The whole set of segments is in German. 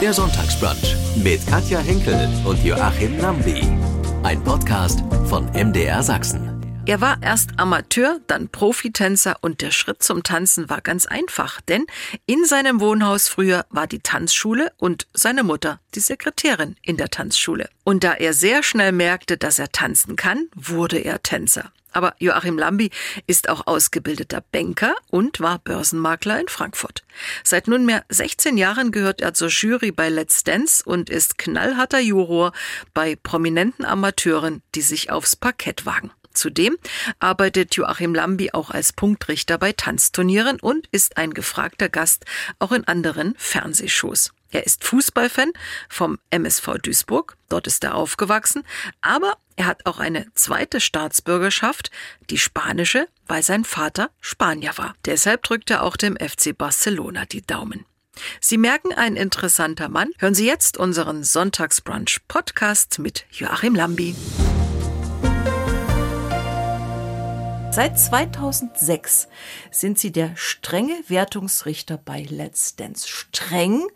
Der Sonntagsbrunch mit Katja Henkel und Joachim Lambi. Ein Podcast von MDR Sachsen. Er war erst Amateur, dann Profitänzer und der Schritt zum Tanzen war ganz einfach, denn in seinem Wohnhaus früher war die Tanzschule und seine Mutter die Sekretärin in der Tanzschule. Und da er sehr schnell merkte, dass er tanzen kann, wurde er Tänzer. Aber Joachim Lambi ist auch ausgebildeter Banker und war Börsenmakler in Frankfurt. Seit nunmehr 16 Jahren gehört er zur Jury bei Let's Dance und ist knallharter Juror bei prominenten Amateuren, die sich aufs Parkett wagen. Zudem arbeitet Joachim Lambi auch als Punktrichter bei Tanzturnieren und ist ein gefragter Gast auch in anderen Fernsehshows. Er ist Fußballfan vom MSV Duisburg, dort ist er aufgewachsen, aber er hat auch eine zweite Staatsbürgerschaft, die spanische, weil sein Vater Spanier war. Deshalb drückt er auch dem FC Barcelona die Daumen. Sie merken, ein interessanter Mann. Hören Sie jetzt unseren Sonntagsbrunch Podcast mit Joachim Lambi. Seit 2006 sind Sie der strenge Wertungsrichter bei Let's Dance. Streng,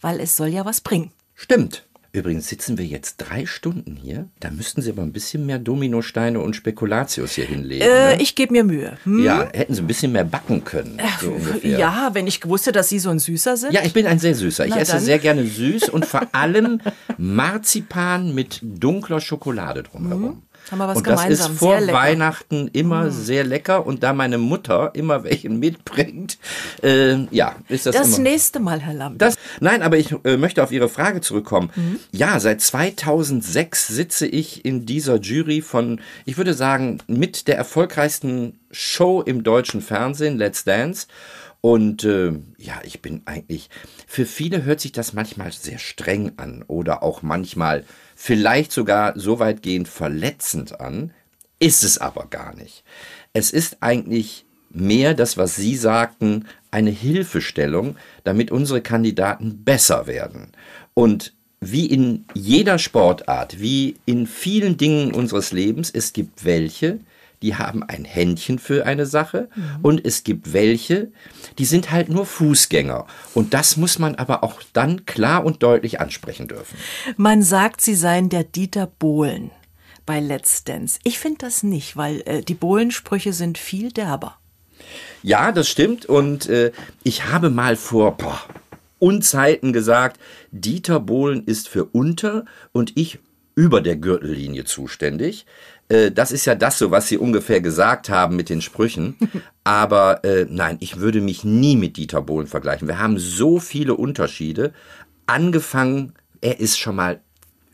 weil es soll ja was bringen. Stimmt. Übrigens sitzen wir jetzt drei Stunden hier. Da müssten Sie aber ein bisschen mehr Dominosteine und Spekulatius hier hinlegen. Äh, ne? Ich gebe mir Mühe. Hm? Ja, hätten Sie ein bisschen mehr backen können. So ungefähr. Ja, wenn ich gewusst hätte, dass Sie so ein Süßer sind. Ja, ich bin ein sehr süßer. Ich Na esse dann. sehr gerne süß und vor allem Marzipan mit dunkler Schokolade drumherum. Haben wir was und das gemeinsam. ist vor. Mm. Weihnachten immer sehr lecker. Und da meine Mutter immer welchen mitbringt, äh, ja, ist das, Das immer. nächste Mal, Herr Lambi. Das, nein, aber ich äh, möchte auf Ihre Frage zurückkommen. Ja, seit 2006 sitze ich in dieser Jury von, ich würde sagen, mit der erfolgreichsten Show im deutschen Fernsehen, Let's Dance. Und äh, ja, ich bin eigentlich, für viele hört sich das manchmal sehr streng an oder auch manchmal vielleicht sogar so weitgehend verletzend an. Ist es aber gar nicht. Es ist eigentlich mehr das, was Sie sagten, eine Hilfestellung, damit unsere Kandidaten besser werden. Und wie in jeder Sportart, wie in vielen Dingen unseres Lebens, es gibt welche, die haben ein Händchen für eine Sache und es gibt welche, die sind halt nur Fußgänger. Und das muss man aber auch dann klar und deutlich ansprechen dürfen. Man sagt, Sie seien der Dieter Bohlen bei Let's Dance. Ich finde das nicht, weil äh, die Bohlensprüche sind viel derber. Ja, das stimmt. Und äh, ich habe mal vor boah, Unzeiten gesagt, Dieter Bohlen ist für unter und ich über der Gürtellinie zuständig. Äh, das ist ja das so, was Sie ungefähr gesagt haben mit den Sprüchen. Aber äh, nein, ich würde mich nie mit Dieter Bohlen vergleichen. Wir haben so viele Unterschiede. Angefangen, er ist schon mal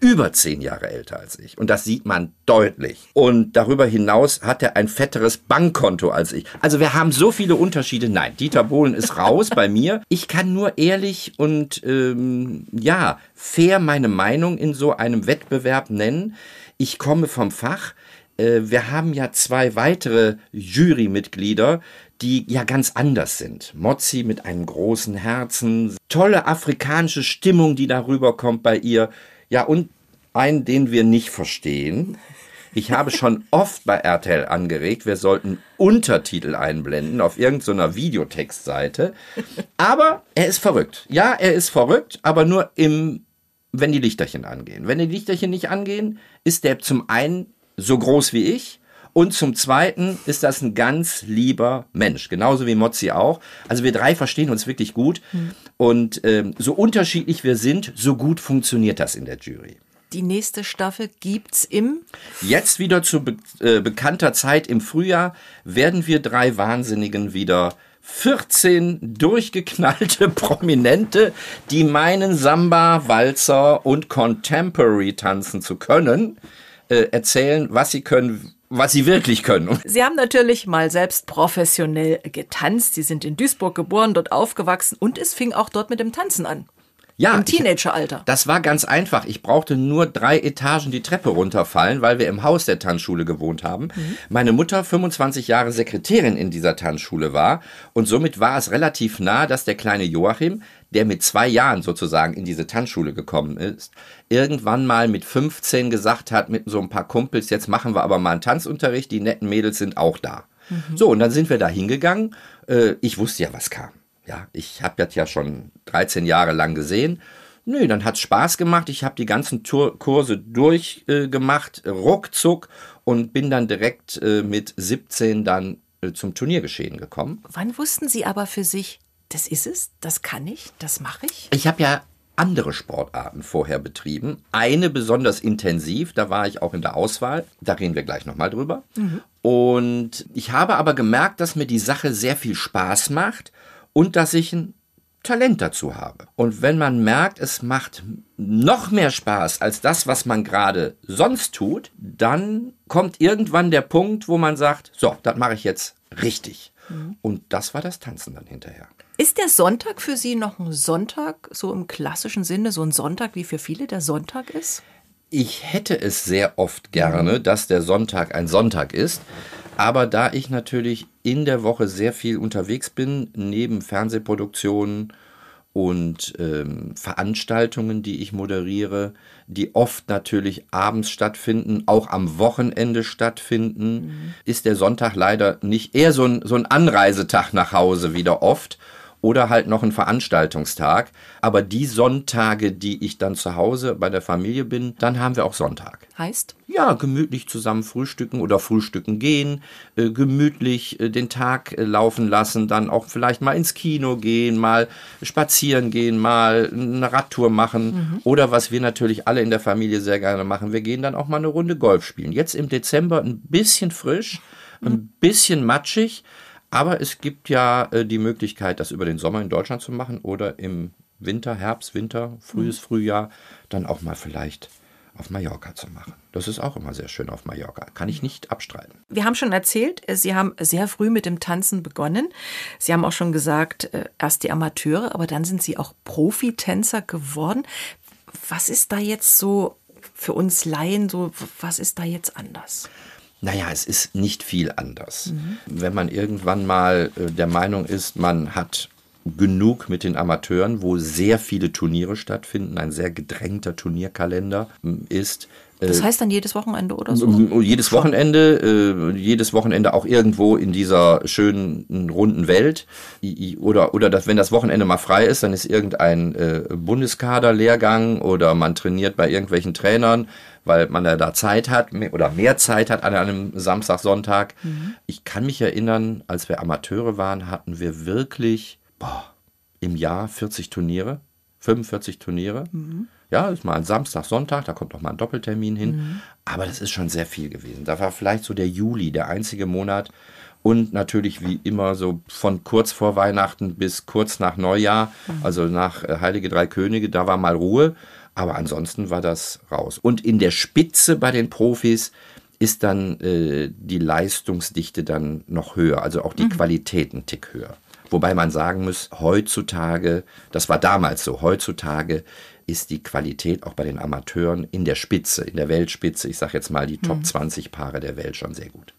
über zehn Jahre älter als ich. Und das sieht man deutlich. Und darüber hinaus hat er ein fetteres Bankkonto als ich. Also wir haben so viele Unterschiede. Nein, Dieter Bohlen ist raus bei mir. Ich kann nur ehrlich und ähm, ja, fair meine Meinung in so einem Wettbewerb nennen. Ich komme vom Fach. Äh, wir haben ja zwei weitere Jurymitglieder, die ja ganz anders sind. Mozzi mit einem großen Herzen, tolle afrikanische Stimmung, die darüber kommt bei ihr. Ja, und einen, den wir nicht verstehen. Ich habe schon oft bei RTL angeregt, wir sollten Untertitel einblenden auf irgendeiner Videotextseite. Aber er ist verrückt. Ja, er ist verrückt, aber nur im, wenn die Lichterchen angehen. Wenn die Lichterchen nicht angehen, ist der zum einen so groß wie ich und zum Zweiten ist das ein ganz lieber Mensch, genauso wie Mozzi auch. Also wir drei verstehen uns wirklich gut und ähm, so unterschiedlich wir sind, so gut funktioniert das in der Jury. Die nächste Staffel gibt's im Jetzt wieder zu be äh, bekannter Zeit im Frühjahr werden wir drei Wahnsinnigen wieder 14 durchgeknallte Prominente, die meinen Samba, Walzer und Contemporary tanzen zu können, äh, erzählen, was sie können, was sie wirklich können. Sie haben natürlich mal selbst professionell getanzt. Sie sind in Duisburg geboren, dort aufgewachsen und es fing auch dort mit dem Tanzen an. Ja, Im Teenageralter. Das war ganz einfach. Ich brauchte nur drei Etagen die Treppe runterfallen, weil wir im Haus der Tanzschule gewohnt haben. Meine Mutter 25 Jahre Sekretärin in dieser Tanzschule war und somit war es relativ nah, dass der kleine Joachim, der mit zwei Jahren sozusagen in diese Tanzschule gekommen ist, irgendwann mal mit 15 gesagt hat mit so ein paar Kumpels, jetzt machen wir aber mal einen Tanzunterricht, die netten Mädels sind auch da. So, und dann sind wir da hingegangen. Äh, Ich wusste ja, was kam. Ja, ich habe das ja schon 13 Jahre lang gesehen. Nö, dann hat's Spaß gemacht. Ich habe die ganzen Tour Kurse durchgemacht, äh, ruckzuck und bin dann direkt äh, mit 17 dann äh, zum Turniergeschehen gekommen. Wann wussten Sie aber für sich, das ist es, das kann ich, das mache ich? Ich habe ja andere Sportarten vorher betrieben. Eine besonders intensiv, da war ich auch in der Auswahl. Da reden wir gleich nochmal drüber. Mhm. Und ich habe aber gemerkt, dass mir die Sache sehr viel Spaß macht und dass ich ein Talent dazu habe. Und wenn man merkt, es macht noch mehr Spaß als das, was man gerade sonst tut, dann kommt irgendwann der Punkt, wo man sagt, so, das mache ich jetzt richtig. Mhm. Und das war das Tanzen dann hinterher. Ist der Sonntag für Sie noch ein Sonntag, so im klassischen Sinne, so ein Sonntag, wie für viele der Sonntag ist? Ich hätte es sehr oft gerne, dass der Sonntag ein Sonntag ist. Aber da ich natürlich in der Woche sehr viel unterwegs bin, neben Fernsehproduktionen und ähm, Veranstaltungen, die ich moderiere, die oft natürlich abends stattfinden, auch am Wochenende stattfinden, mhm. ist der Sonntag leider nicht eher so ein, so ein Anreisetag nach Hause wieder oft oder halt noch ein Veranstaltungstag. Aber die Sonntage, die ich dann zu Hause bei der Familie bin, dann haben wir auch Sonntag. Heißt? Ja, gemütlich zusammen frühstücken oder frühstücken gehen, äh, gemütlich äh, den Tag äh, laufen lassen, dann auch vielleicht mal ins Kino gehen, mal spazieren gehen, mal eine Radtour machen mhm. oder was wir natürlich alle in der Familie sehr gerne machen, wir gehen dann auch mal eine Runde Golf spielen. Jetzt im Dezember ein bisschen frisch, mhm. ein bisschen matschig, aber es gibt ja äh, die Möglichkeit, das über den Sommer in Deutschland zu machen oder im Winter, Herbst, Winter, frühes mhm. Frühjahr dann auch mal vielleicht auf Mallorca zu machen. Das ist auch immer sehr schön auf Mallorca. Kann ich nicht abstreiten. Wir haben schon erzählt, äh, Sie haben sehr früh mit dem Tanzen begonnen. Sie haben auch schon gesagt, äh, erst die Amateure, aber dann sind Sie auch Profitänzer geworden. Was ist da jetzt so für uns Laien so, was ist da jetzt anders? Naja, es ist nicht viel anders. Mhm. Wenn man irgendwann mal äh, der Meinung ist, man hat genug mit den Amateuren, wo sehr viele Turniere stattfinden, ein sehr gedrängter Turnierkalender ist. Das äh, heißt dann jedes Wochenende oder so? Jedes Wochenende, äh, jedes Wochenende auch irgendwo in dieser schönen runden Welt. Oder, oder das, wenn das Wochenende mal frei ist, dann ist irgendein Bundeskader-Lehrgang oder man trainiert bei irgendwelchen Trainern weil man ja da Zeit hat oder mehr Zeit hat an einem Samstag, Sonntag. Mhm. Ich kann mich erinnern, als wir Amateure waren, hatten wir wirklich boah, im Jahr 40 Turniere, 45 Turniere. Mhm. Ja, ist mal ein Samstag, Sonntag, da kommt noch mal ein Doppeltermin hin. Mhm. Aber das ist schon sehr viel gewesen. Da war vielleicht so der Juli, der einzige Monat. Und natürlich wie immer so von kurz vor Weihnachten bis kurz nach Neujahr, mhm. also nach äh, Heilige Drei Könige, da war mal Ruhe. Aber ansonsten war das raus. Und in der Spitze bei den Profis ist dann äh, die Leistungsdichte dann noch höher, also auch die mhm. Qualität ein Tick höher. Wobei man sagen muss, heutzutage, das war damals so, heutzutage ist die Qualität auch bei den Amateuren in der Spitze, in der Weltspitze, ich sage jetzt mal die Top 20 mhm. Paare der Welt schon sehr gut.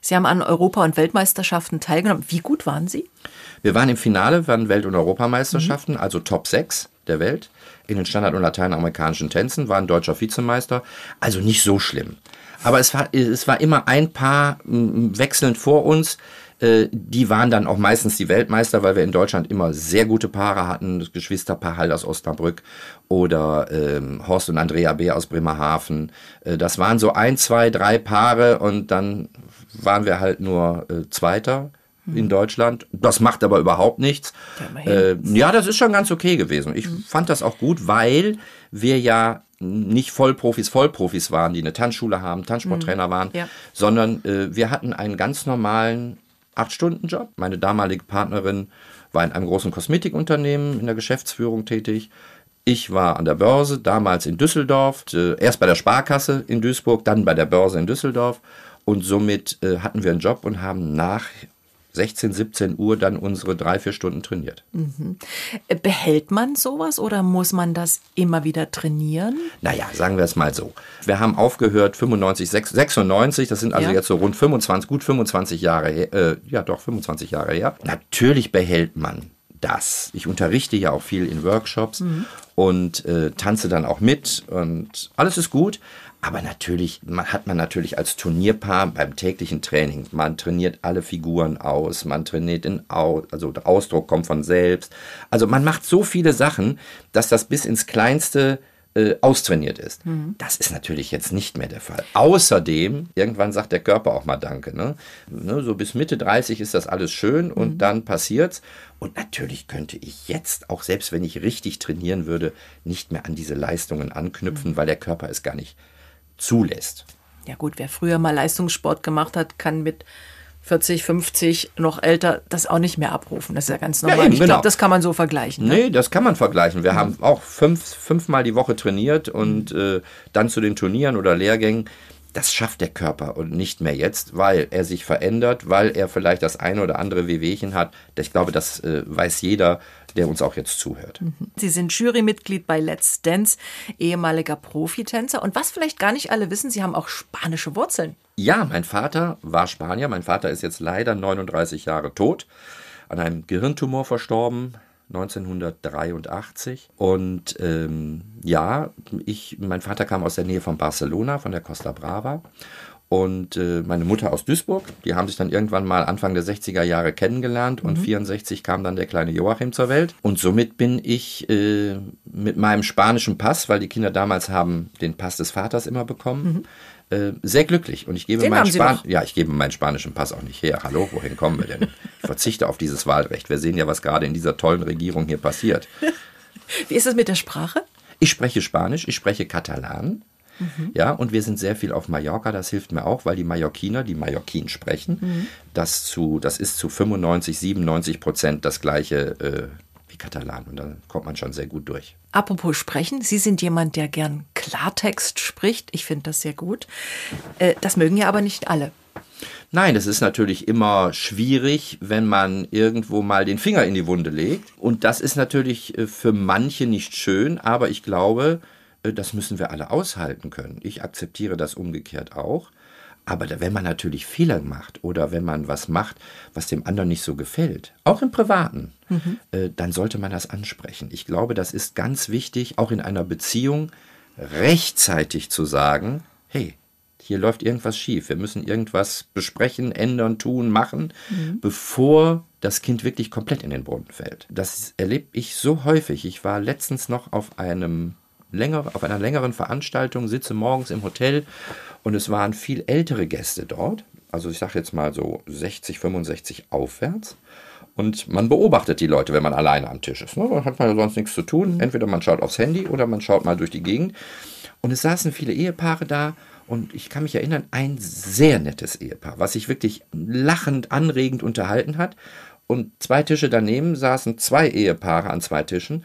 Sie haben an Europa- und Weltmeisterschaften teilgenommen. Wie gut waren Sie? Wir waren im Finale, waren Welt- und Europameisterschaften, mhm. also Top 6 der Welt in den Standard- und lateinamerikanischen Tänzen, war ein deutscher Vizemeister, also nicht so schlimm. Aber es war, es war immer ein Paar wechselnd vor uns. Äh, die waren dann auch meistens die Weltmeister, weil wir in Deutschland immer sehr gute Paare hatten. Das Geschwisterpaar Hall aus Osnabrück oder ähm, Horst und Andrea B. aus Bremerhaven. Äh, das waren so ein, zwei, drei Paare und dann waren wir halt nur äh, Zweiter in Deutschland. Das macht aber überhaupt nichts. Ja, äh, ja, das ist schon ganz okay gewesen. Ich mhm. fand das auch gut, weil wir ja nicht Vollprofis, Vollprofis waren, die eine Tanzschule haben, Tanzsporttrainer mhm. waren, ja. sondern äh, wir hatten einen ganz normalen Acht-Stunden-Job. Meine damalige Partnerin war in einem großen Kosmetikunternehmen in der Geschäftsführung tätig. Ich war an der Börse, damals in Düsseldorf, äh, erst bei der Sparkasse in Duisburg, dann bei der Börse in Düsseldorf. Und somit äh, hatten wir einen Job und haben nach 16, 17 Uhr dann unsere drei, vier Stunden trainiert. Mhm. Behält man sowas oder muss man das immer wieder trainieren? Naja, sagen wir es mal so. Wir haben aufgehört 95, 96, das sind also ja. jetzt so rund 25, gut 25 Jahre her, äh, ja doch 25 Jahre her. Natürlich behält man das. Ich unterrichte ja auch viel in Workshops mhm. und äh, tanze dann auch mit und alles ist gut. Aber natürlich man, hat man natürlich als Turnierpaar beim täglichen Training, man trainiert alle Figuren aus, man trainiert den Au also der Ausdruck kommt von selbst. Also man macht so viele Sachen, dass das bis ins kleinste äh, austrainiert ist. Mhm. Das ist natürlich jetzt nicht mehr der Fall. Außerdem, irgendwann sagt der Körper auch mal Danke. Ne? ne so bis Mitte 30 ist das alles schön und mhm. dann passiert's. Und natürlich könnte ich jetzt, auch selbst wenn ich richtig trainieren würde, nicht mehr an diese Leistungen anknüpfen, mhm. weil der Körper es gar nicht zulässt. Ja gut, wer früher mal Leistungssport gemacht hat, kann mit 40, 50, noch älter, das auch nicht mehr abrufen. Das ist ja ganz normal. Ja, eben, ich genau. glaube, das kann man so vergleichen. Ne? Nee, das kann man vergleichen. Wir mhm. haben auch fünf, fünfmal die Woche trainiert und äh, dann zu den Turnieren oder Lehrgängen. Das schafft der Körper und nicht mehr jetzt, weil er sich verändert, weil er vielleicht das eine oder andere Wehwehchen hat. Ich glaube, das äh, weiß jeder der uns auch jetzt zuhört. Mhm. Sie sind Jurymitglied bei Let's Dance, ehemaliger Profitänzer. Und was vielleicht gar nicht alle wissen, Sie haben auch spanische Wurzeln. Ja, mein Vater war Spanier. Mein Vater ist jetzt leider 39 Jahre tot, an einem Gehirntumor verstorben. 1983 und ähm, ja, ich, mein Vater kam aus der Nähe von Barcelona, von der Costa Brava und äh, meine Mutter aus Duisburg. Die haben sich dann irgendwann mal Anfang der 60er Jahre kennengelernt und mhm. 64 kam dann der kleine Joachim zur Welt. Und somit bin ich äh, mit meinem spanischen Pass, weil die Kinder damals haben den Pass des Vaters immer bekommen, mhm. äh, sehr glücklich. Und ich gebe meinen Span ja, ich gebe meinen spanischen Pass auch nicht her. Hallo, wohin kommen wir denn? Ich verzichte auf dieses Wahlrecht. Wir sehen ja, was gerade in dieser tollen Regierung hier passiert. Wie ist es mit der Sprache? Ich spreche Spanisch, ich spreche Katalan. Mhm. Ja, und wir sind sehr viel auf Mallorca, das hilft mir auch, weil die Mallorquiner die Mallorquin sprechen. Mhm. Das, zu, das ist zu 95, 97 Prozent das gleiche äh, wie Katalan und da kommt man schon sehr gut durch. Apropos sprechen, Sie sind jemand, der gern Klartext spricht. Ich finde das sehr gut. Äh, das mögen ja aber nicht alle. Nein, es ist natürlich immer schwierig, wenn man irgendwo mal den Finger in die Wunde legt. Und das ist natürlich äh, für manche nicht schön, aber ich glaube, das müssen wir alle aushalten können. Ich akzeptiere das umgekehrt auch. Aber wenn man natürlich Fehler macht oder wenn man was macht, was dem anderen nicht so gefällt, auch im Privaten, mhm. äh, dann sollte man das ansprechen. Ich glaube, das ist ganz wichtig, auch in einer Beziehung rechtzeitig zu sagen, hey, hier läuft irgendwas schief, wir müssen irgendwas besprechen, ändern, tun, machen, mhm. bevor das Kind wirklich komplett in den Brunnen fällt. Das erlebe ich so häufig. Ich war letztens noch auf einem länger, auf einer längeren Veranstaltung, sitze morgens im Hotel und es waren viel ältere Gäste dort. Also ich sage jetzt mal so 60, 65 aufwärts. Und man beobachtet die Leute, wenn man alleine am Tisch ist. Ne? Dann hat man ja sonst nichts zu tun. Entweder man schaut aufs Handy oder man schaut mal durch die Gegend. Und es saßen viele Ehepaare da. Und ich kann mich erinnern, ein sehr nettes Ehepaar, was sich wirklich lachend, anregend unterhalten hat. Und zwei Tische daneben saßen zwei Ehepaare an zwei Tischen,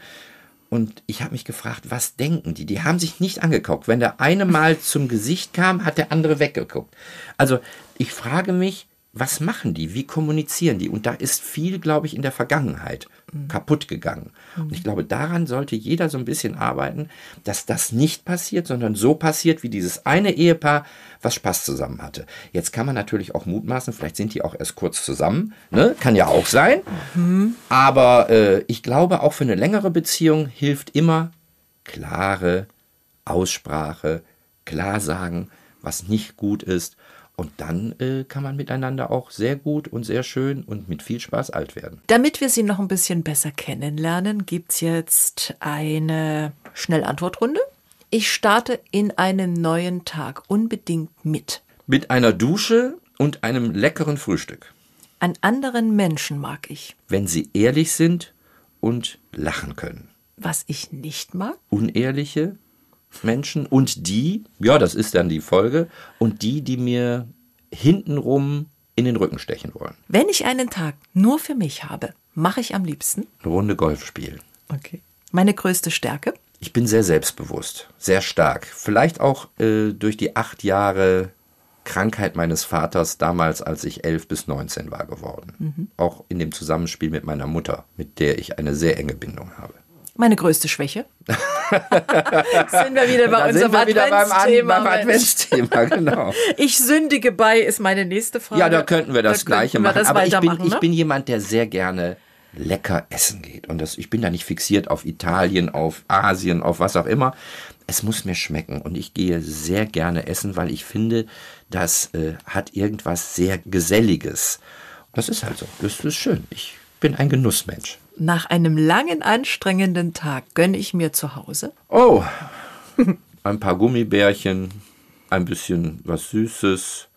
und ich habe mich gefragt, was denken die? Die haben sich nicht angeguckt. Wenn der eine mal zum Gesicht kam, hat der andere weggeguckt. Also ich frage mich, was machen die? Wie kommunizieren die? Und da ist viel, glaube ich, in der Vergangenheit mhm. kaputt gegangen. Mhm. Und ich glaube, daran sollte jeder so ein bisschen arbeiten, dass das nicht passiert, sondern so passiert wie dieses eine Ehepaar, was Spaß zusammen hatte. Jetzt kann man natürlich auch mutmaßen, vielleicht sind die auch erst kurz zusammen. Ne? Kann ja auch sein. Mhm. Aber äh, ich glaube, auch für eine längere Beziehung hilft immer klare Aussprache, klar sagen, was nicht gut ist und dann äh, kann man miteinander auch sehr gut und sehr schön und mit viel Spaß alt werden. Damit wir Sie noch ein bisschen besser kennenlernen, gibt es jetzt eine Schnellantwortrunde. Ich starte in einen neuen Tag unbedingt mit. Mit einer Dusche und einem leckeren Frühstück. An anderen Menschen mag ich. Wenn sie ehrlich sind und lachen können. Was ich nicht mag? Unehrliche, Menschen und die, ja, das ist dann die Folge, und die, die mir hintenrum in den Rücken stechen wollen. Wenn ich einen Tag nur für mich habe, mache ich am liebsten? Eine Runde Golf spielen. Okay. Meine größte Stärke? Ich bin sehr selbstbewusst, sehr stark. Vielleicht auch äh, durch die acht Jahre Krankheit meines Vaters damals, als ich elf bis neunzehn war geworden. Mhm. Auch in dem Zusammenspiel mit meiner Mutter, mit der ich eine sehr enge Bindung habe. Meine größte Schwäche. sind wir wieder bei da unserem Adventsthema. Beim, beim Adventsthema, genau. Ich sündige bei, ist meine nächste Frage. Ja, da könnten wir das da Gleiche machen. Das Aber ich bin, ne? ich bin jemand, der sehr gerne lecker essen geht. Und das, ich bin da nicht fixiert auf Italien, auf Asien, auf was auch immer. Es muss mir schmecken und ich gehe sehr gerne essen, weil ich finde, das äh, hat irgendwas sehr Geselliges. Das ist halt so. Das ist schön. Ich bin ein Genussmensch. Nach einem langen, anstrengenden Tag gönne ich mir zu Hause. Oh, ein paar Gummibärchen, ein bisschen was Süßes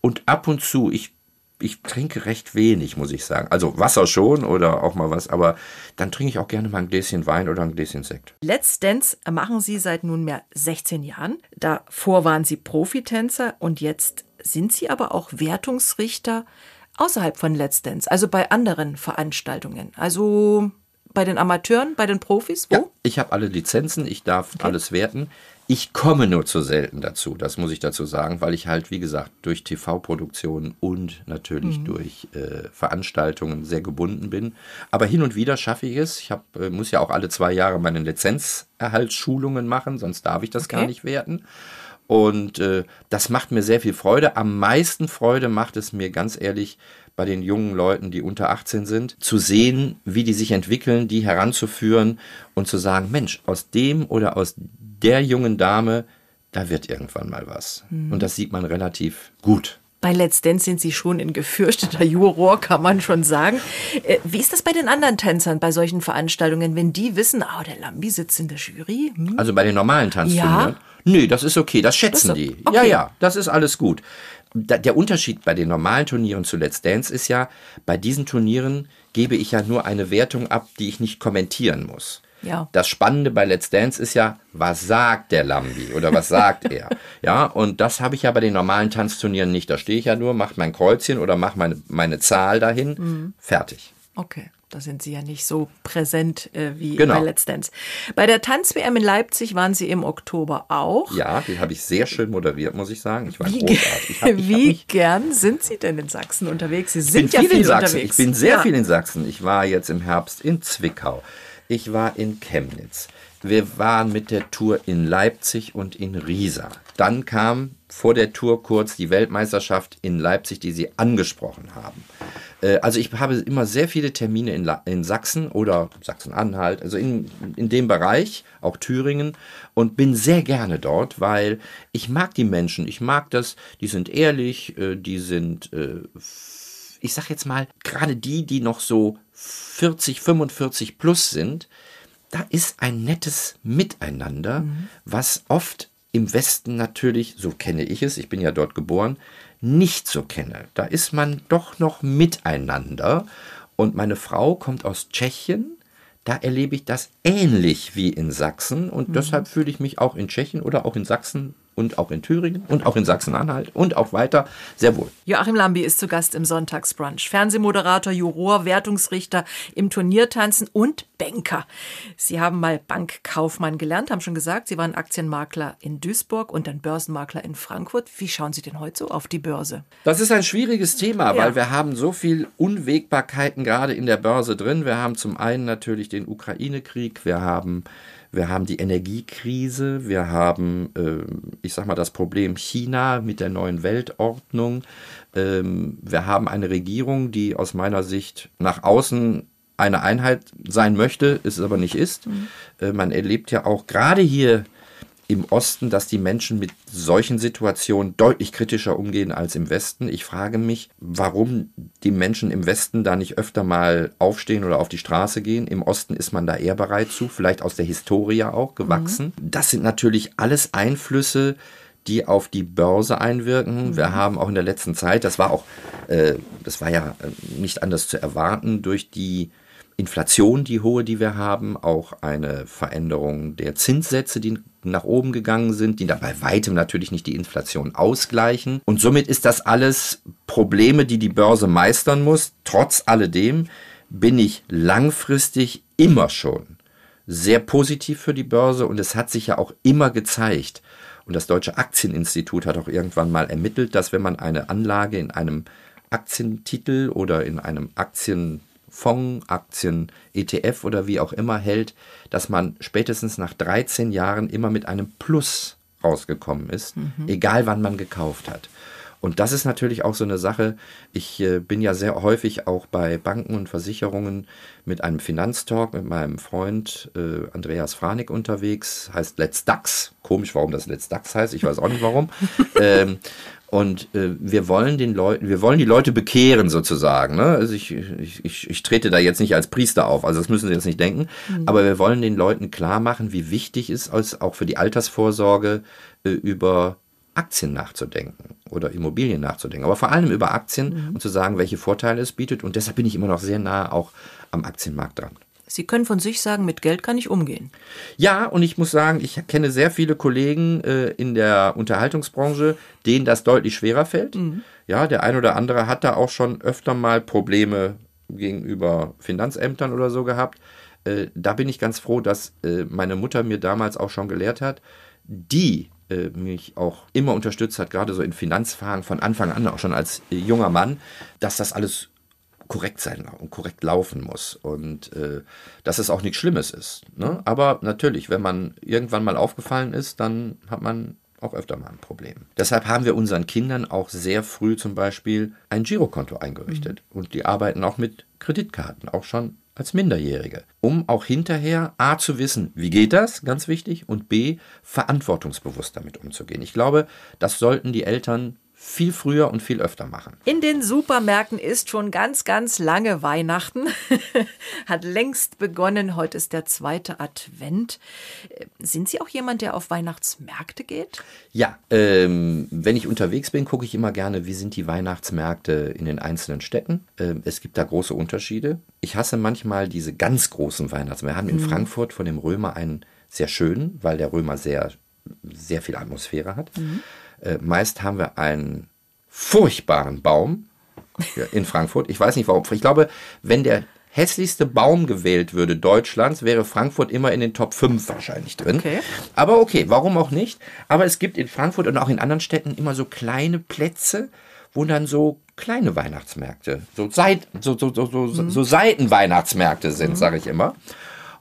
und ab und zu, ich ich trinke recht wenig, muss ich sagen. Also Wasser schon oder auch mal was, aber dann trinke ich auch gerne mal ein Gläschen Wein oder ein Gläschen Sekt. Let's Dance machen Sie seit nunmehr 16 Jahren. Davor waren Sie Profitänzer und jetzt sind Sie aber auch Wertungsrichter außerhalb von Let's Dance, also bei anderen Veranstaltungen. Also bei den Amateuren, bei den Profis? Wo? Ja, ich habe alle Lizenzen, ich darf okay. alles werten. Ich komme nur zu selten dazu, das muss ich dazu sagen, weil ich halt, wie gesagt, durch TV-Produktionen und natürlich mhm. durch äh, Veranstaltungen sehr gebunden bin. Aber hin und wieder schaffe ich es. Ich hab, äh, muss ja auch alle zwei Jahre meine Lizenzerhaltsschulungen machen, sonst darf ich das okay. gar nicht werten. Und äh, das macht mir sehr viel Freude. Am meisten Freude macht es mir ganz ehrlich bei den jungen Leuten, die unter 18 sind, zu sehen, wie die sich entwickeln, die heranzuführen und zu sagen, Mensch, aus dem oder aus der jungen Dame, da wird irgendwann mal was. Mhm. Und das sieht man relativ gut. Bei Let's Dance sind Sie schon in gefürchteter Juror, kann man schon sagen. Äh, wie ist das bei den anderen Tänzern bei solchen Veranstaltungen, wenn die wissen, oh, der Lambi sitzt in der Jury? Hm? Also bei den normalen Tanzturnieren? Ja. Nee, das ist okay, das schätzen das die. Okay. Ja, ja, das ist alles gut. Der Unterschied bei den normalen Turnieren zu Let's Dance ist ja, bei diesen Turnieren gebe ich ja nur eine Wertung ab, die ich nicht kommentieren muss. Ja. Das Spannende bei Let's Dance ist ja, was sagt der Lambi oder was sagt er? Ja, und das habe ich ja bei den normalen Tanzturnieren nicht. Da stehe ich ja nur, mache mein Kreuzchen oder mache meine, meine Zahl dahin, mhm. fertig. Okay. Da sind Sie ja nicht so präsent äh, wie genau. bei Let's Dance. Bei der Tanz-WM in Leipzig waren Sie im Oktober auch. Ja, die habe ich sehr schön moderiert, muss ich sagen. Ich war wie, großartig. Ich hab, ich wie gern sind Sie denn in Sachsen unterwegs? Sie sind ja viel, viel in Sachsen. unterwegs. Ich bin sehr ja. viel in Sachsen. Ich war jetzt im Herbst in Zwickau. Ich war in Chemnitz. Wir waren mit der Tour in Leipzig und in Riesa. Dann kam vor der Tour kurz die Weltmeisterschaft in Leipzig, die Sie angesprochen haben. Äh, also ich habe immer sehr viele Termine in, in Sachsen oder Sachsen-Anhalt, also in, in dem Bereich, auch Thüringen, und bin sehr gerne dort, weil ich mag die Menschen, ich mag das, die sind ehrlich, äh, die sind, äh, ich sag jetzt mal, gerade die, die noch so 40, 45 plus sind, da ist ein nettes Miteinander, mhm. was oft im Westen natürlich, so kenne ich es, ich bin ja dort geboren, nicht so kenne. Da ist man doch noch miteinander. Und meine Frau kommt aus Tschechien. Da erlebe ich das ähnlich wie in Sachsen. Und mhm. deshalb fühle ich mich auch in Tschechien oder auch in Sachsen und auch in Thüringen und auch in Sachsen-Anhalt und auch weiter sehr wohl. Joachim Lambi ist zu Gast im Sonntagsbrunch. Fernsehmoderator, Juror, Wertungsrichter im Turniertanzen und Banker. Sie haben mal Bankkaufmann gelernt, haben schon gesagt, Sie waren Aktienmakler in Duisburg und dann Börsenmakler in Frankfurt. Wie schauen Sie denn heute so auf die Börse? Das ist ein schwieriges Thema, ja. weil wir haben so viel Unwägbarkeiten gerade in der Börse drin. Wir haben zum einen natürlich den Ukraine-Krieg, wir haben wir haben die Energiekrise, wir haben, äh, ich sag mal, das Problem China mit der neuen Weltordnung. Ähm, wir haben eine Regierung, die aus meiner Sicht nach außen eine Einheit sein möchte, es aber nicht ist. Mhm. Äh, man erlebt ja auch gerade hier im Osten, dass die Menschen mit solchen Situationen deutlich kritischer umgehen als im Westen. Ich frage mich, warum die Menschen im Westen da nicht öfter mal aufstehen oder auf die Straße gehen. Im Osten ist man da eher bereit zu, vielleicht aus der Historie auch gewachsen. Mhm. Das sind natürlich alles Einflüsse, die auf die Börse einwirken. Mhm. Wir haben auch in der letzten Zeit, das war auch, äh, das war ja äh, nicht anders zu erwarten, durch die Inflation, die hohe, die wir haben, auch eine Veränderung der Zinssätze, die nach oben gegangen sind, die da bei weitem natürlich nicht die Inflation ausgleichen. Und somit ist das alles Probleme, die die Börse meistern muss. Trotz alledem bin ich langfristig immer schon sehr positiv für die Börse und es hat sich ja auch immer gezeigt. Und das Deutsche Aktieninstitut hat auch irgendwann mal ermittelt, dass wenn man eine Anlage in einem Aktientitel oder in einem Aktien Fonds, Aktien, ETF oder wie auch immer hält, dass man spätestens nach 13 Jahren immer mit einem Plus rausgekommen ist, mhm. egal wann man gekauft hat. Und das ist natürlich auch so eine Sache. Ich äh, bin ja sehr häufig auch bei Banken und Versicherungen mit einem Finanztalk mit meinem Freund äh, Andreas Franik unterwegs. Heißt Let's DAX. Komisch, warum das Let's DAX heißt. Ich weiß auch nicht warum. ähm, und äh, wir wollen den Leuten, wir wollen die Leute bekehren sozusagen. Ne? Also ich, ich, ich, ich trete da jetzt nicht als Priester auf, also das müssen Sie jetzt nicht denken. Mhm. Aber wir wollen den Leuten klar machen, wie wichtig es ist, auch für die Altersvorsorge äh, über Aktien nachzudenken oder Immobilien nachzudenken, aber vor allem über Aktien mhm. und zu sagen, welche Vorteile es bietet. Und deshalb bin ich immer noch sehr nah auch am Aktienmarkt dran. Sie können von sich sagen, mit Geld kann ich umgehen. Ja, und ich muss sagen, ich kenne sehr viele Kollegen äh, in der Unterhaltungsbranche, denen das deutlich schwerer fällt. Mhm. Ja, der ein oder andere hat da auch schon öfter mal Probleme gegenüber Finanzämtern oder so gehabt. Äh, da bin ich ganz froh, dass äh, meine Mutter mir damals auch schon gelehrt hat, die äh, mich auch immer unterstützt hat, gerade so in Finanzfragen von Anfang an, auch schon als junger Mann, dass das alles korrekt sein und korrekt laufen muss und äh, dass es auch nichts Schlimmes ist. Ne? Aber natürlich, wenn man irgendwann mal aufgefallen ist, dann hat man auch öfter mal ein Problem. Deshalb haben wir unseren Kindern auch sehr früh zum Beispiel ein Girokonto eingerichtet mhm. und die arbeiten auch mit Kreditkarten, auch schon als Minderjährige, um auch hinterher A zu wissen, wie geht das, ganz wichtig, und B verantwortungsbewusst damit umzugehen. Ich glaube, das sollten die Eltern viel früher und viel öfter machen. In den Supermärkten ist schon ganz, ganz lange Weihnachten. Hat längst begonnen. Heute ist der zweite Advent. Äh, sind Sie auch jemand, der auf Weihnachtsmärkte geht? Ja, ähm, wenn ich unterwegs bin, gucke ich immer gerne, wie sind die Weihnachtsmärkte in den einzelnen Städten. Ähm, es gibt da große Unterschiede. Ich hasse manchmal diese ganz großen Weihnachtsmärkte. Wir haben in mhm. Frankfurt von dem Römer einen sehr schönen, weil der Römer sehr, sehr viel Atmosphäre hat. Mhm. Äh, meist haben wir einen furchtbaren Baum in Frankfurt. Ich weiß nicht warum. Ich glaube, wenn der hässlichste Baum gewählt würde Deutschlands, wäre Frankfurt immer in den Top 5 wahrscheinlich drin. Okay. Aber okay, warum auch nicht? Aber es gibt in Frankfurt und auch in anderen Städten immer so kleine Plätze, wo dann so kleine Weihnachtsmärkte, so, Seit, so, so, so, so, mhm. so Seitenweihnachtsmärkte sind, mhm. sage ich immer.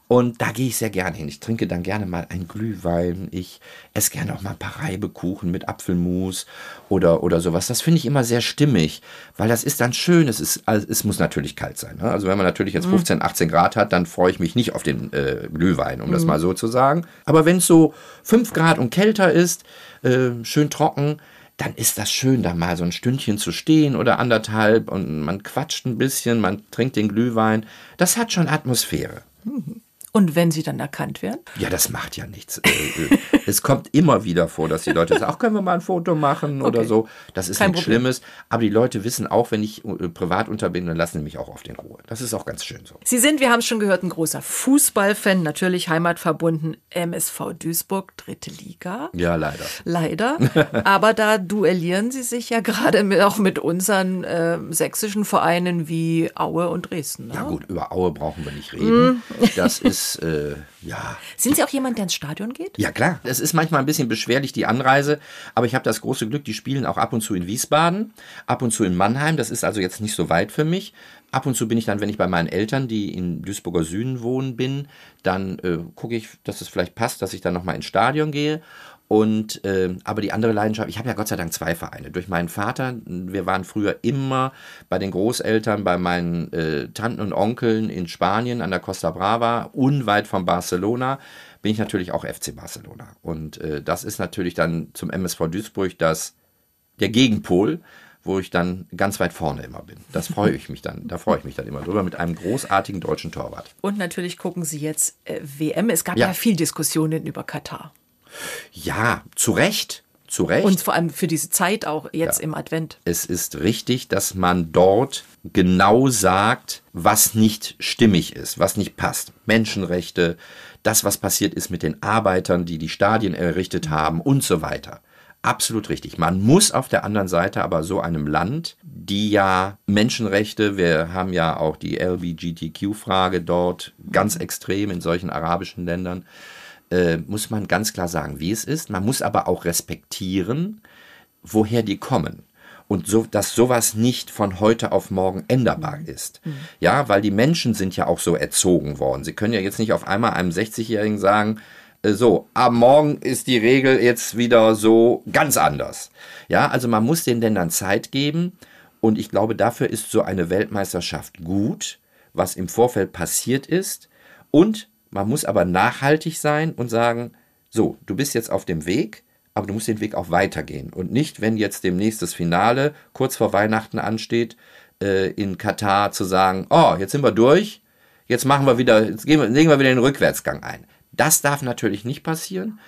Und da gehe ich sehr gerne hin. Ich trinke dann gerne mal ein Glühwein. Ich esse gerne auch mal ein paar Reibekuchen mit Apfelmus oder, oder sowas. Das finde ich immer sehr stimmig, weil das ist dann schön. Es, ist, also es muss natürlich kalt sein. Ne? Also wenn man natürlich jetzt 15, mhm. 18 Grad hat, dann freue ich mich nicht auf den äh, Glühwein, um mhm. das mal so zu sagen. Aber wenn es so 5 Grad und kälter ist, äh, schön trocken, dann ist das schön, da mal so ein Stündchen zu stehen oder anderthalb und man quatscht ein bisschen, man trinkt den Glühwein. Das hat schon Atmosphäre. Mhm. Und wenn sie dann erkannt werden? Ja, das macht ja nichts. Äh, äh, es kommt immer wieder vor, dass die Leute sagen, ach, können wir mal ein Foto machen okay. oder so. Das ist Kein nichts Problem. Schlimmes. Aber die Leute wissen auch, wenn ich äh, privat unter bin, dann lassen sie mich auch auf den Ruhe. Das ist auch ganz schön so. Sie sind, wir haben es schon gehört, ein großer Fußballfan, natürlich heimatverbunden, MSV Duisburg, dritte Liga. Ja, leider. Leider. Aber da duellieren sie sich ja gerade auch mit unseren äh, sächsischen Vereinen wie Aue und Dresden. Ne? Ja gut, über Aue brauchen wir nicht reden. Mm. Das ist ist, äh, ja. Sind Sie auch jemand, der ins Stadion geht? Ja, klar. Es ist manchmal ein bisschen beschwerlich, die Anreise. Aber ich habe das große Glück, die spielen auch ab und zu in Wiesbaden, ab und zu in Mannheim. Das ist also jetzt nicht so weit für mich. Ab und zu bin ich dann, wenn ich bei meinen Eltern, die in Duisburger Süden wohnen, bin, dann äh, gucke ich, dass es vielleicht passt, dass ich dann nochmal ins Stadion gehe. Und äh, aber die andere Leidenschaft, ich habe ja Gott sei Dank zwei Vereine. Durch meinen Vater, wir waren früher immer bei den Großeltern, bei meinen äh, Tanten und Onkeln in Spanien an der Costa Brava, unweit von Barcelona, bin ich natürlich auch FC Barcelona. Und äh, das ist natürlich dann zum MSV Duisburg das der Gegenpol wo ich dann ganz weit vorne immer bin. Das freue ich mich dann, da freue ich mich dann immer drüber mit einem großartigen deutschen Torwart. Und natürlich gucken Sie jetzt äh, WM. Es gab ja. ja viel Diskussionen über Katar. Ja, zu Recht. Zu Recht. Und vor allem für diese Zeit auch jetzt ja. im Advent. Es ist richtig, dass man dort genau sagt, was nicht stimmig ist, was nicht passt. Menschenrechte, das, was passiert ist mit den Arbeitern, die die Stadien errichtet haben und so weiter. Absolut richtig. Man muss auf der anderen Seite aber so einem Land, die ja Menschenrechte, wir haben ja auch die LBGTQ-Frage dort ganz extrem in solchen arabischen Ländern, äh, muss man ganz klar sagen, wie es ist. Man muss aber auch respektieren, woher die kommen. Und so, dass sowas nicht von heute auf morgen änderbar mhm. ist. Mhm. Ja, weil die Menschen sind ja auch so erzogen worden. Sie können ja jetzt nicht auf einmal einem 60-Jährigen sagen, äh, so, am Morgen ist die Regel jetzt wieder so ganz anders. Ja, also man muss den Ländern Zeit geben und ich glaube, dafür ist so eine Weltmeisterschaft gut, was im Vorfeld passiert ist und man muss aber nachhaltig sein und sagen, so, du bist jetzt auf dem Weg, aber du musst den Weg auch weitergehen und nicht, wenn jetzt demnächst das Finale kurz vor Weihnachten ansteht, äh, in Katar zu sagen, oh, jetzt sind wir durch, jetzt machen wir wieder, jetzt wir, legen wir wieder den Rückwärtsgang ein. Das darf natürlich nicht passieren.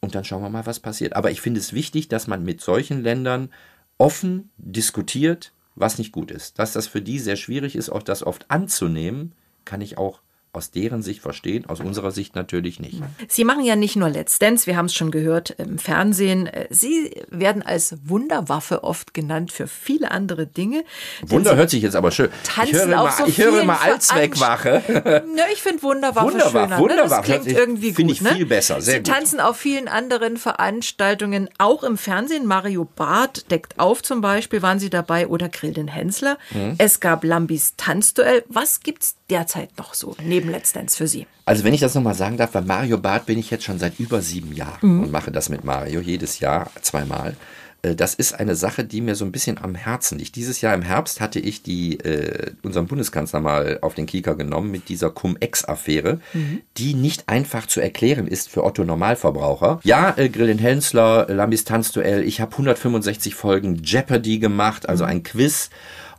Und dann schauen wir mal, was passiert. Aber ich finde es wichtig, dass man mit solchen Ländern offen diskutiert, was nicht gut ist. Dass das für die sehr schwierig ist, auch das oft anzunehmen, kann ich auch aus deren Sicht verstehen, aus unserer Sicht natürlich nicht. Sie machen ja nicht nur Let's Dance, wir haben es schon gehört im Fernsehen. Sie werden als Wunderwaffe oft genannt für viele andere Dinge. Wunder hört sich jetzt aber schön. Tanzen ich höre immer, so ich höre immer Allzweckwache. Ja, ich finde Wunderwaffe Wunderwaffe, schöner. Ne? Wunderwaffe. Das klingt sich- irgendwie gut. finde ich ne? viel besser, sehr Sie gut. tanzen auf vielen anderen Veranstaltungen, auch im Fernsehen. Mario Barth deckt auf zum Beispiel, waren Sie dabei, oder Grill den Hensler. Mhm. Es gab Lambis Tanzduell. Was gibt's derzeit noch so neben Let's Dance für Sie? Also wenn ich das nochmal sagen darf, bei Mario Barth bin ich jetzt schon seit über sieben Jahren und mache das mit Mario jedes Jahr zweimal. Äh, Das ist eine Sache, die mir so ein bisschen am Herzen liegt. Dieses Jahr im Herbst hatte ich die, äh, unseren Bundeskanzler mal auf den Kieker genommen mit dieser Cum-Ex-Affäre, die nicht einfach zu erklären ist für Otto Normalverbraucher. Ja, äh, Grill Hensler, äh, Lambis Tanzduell, ich habe 165 Folgen Jeopardy gemacht, also ein Quiz.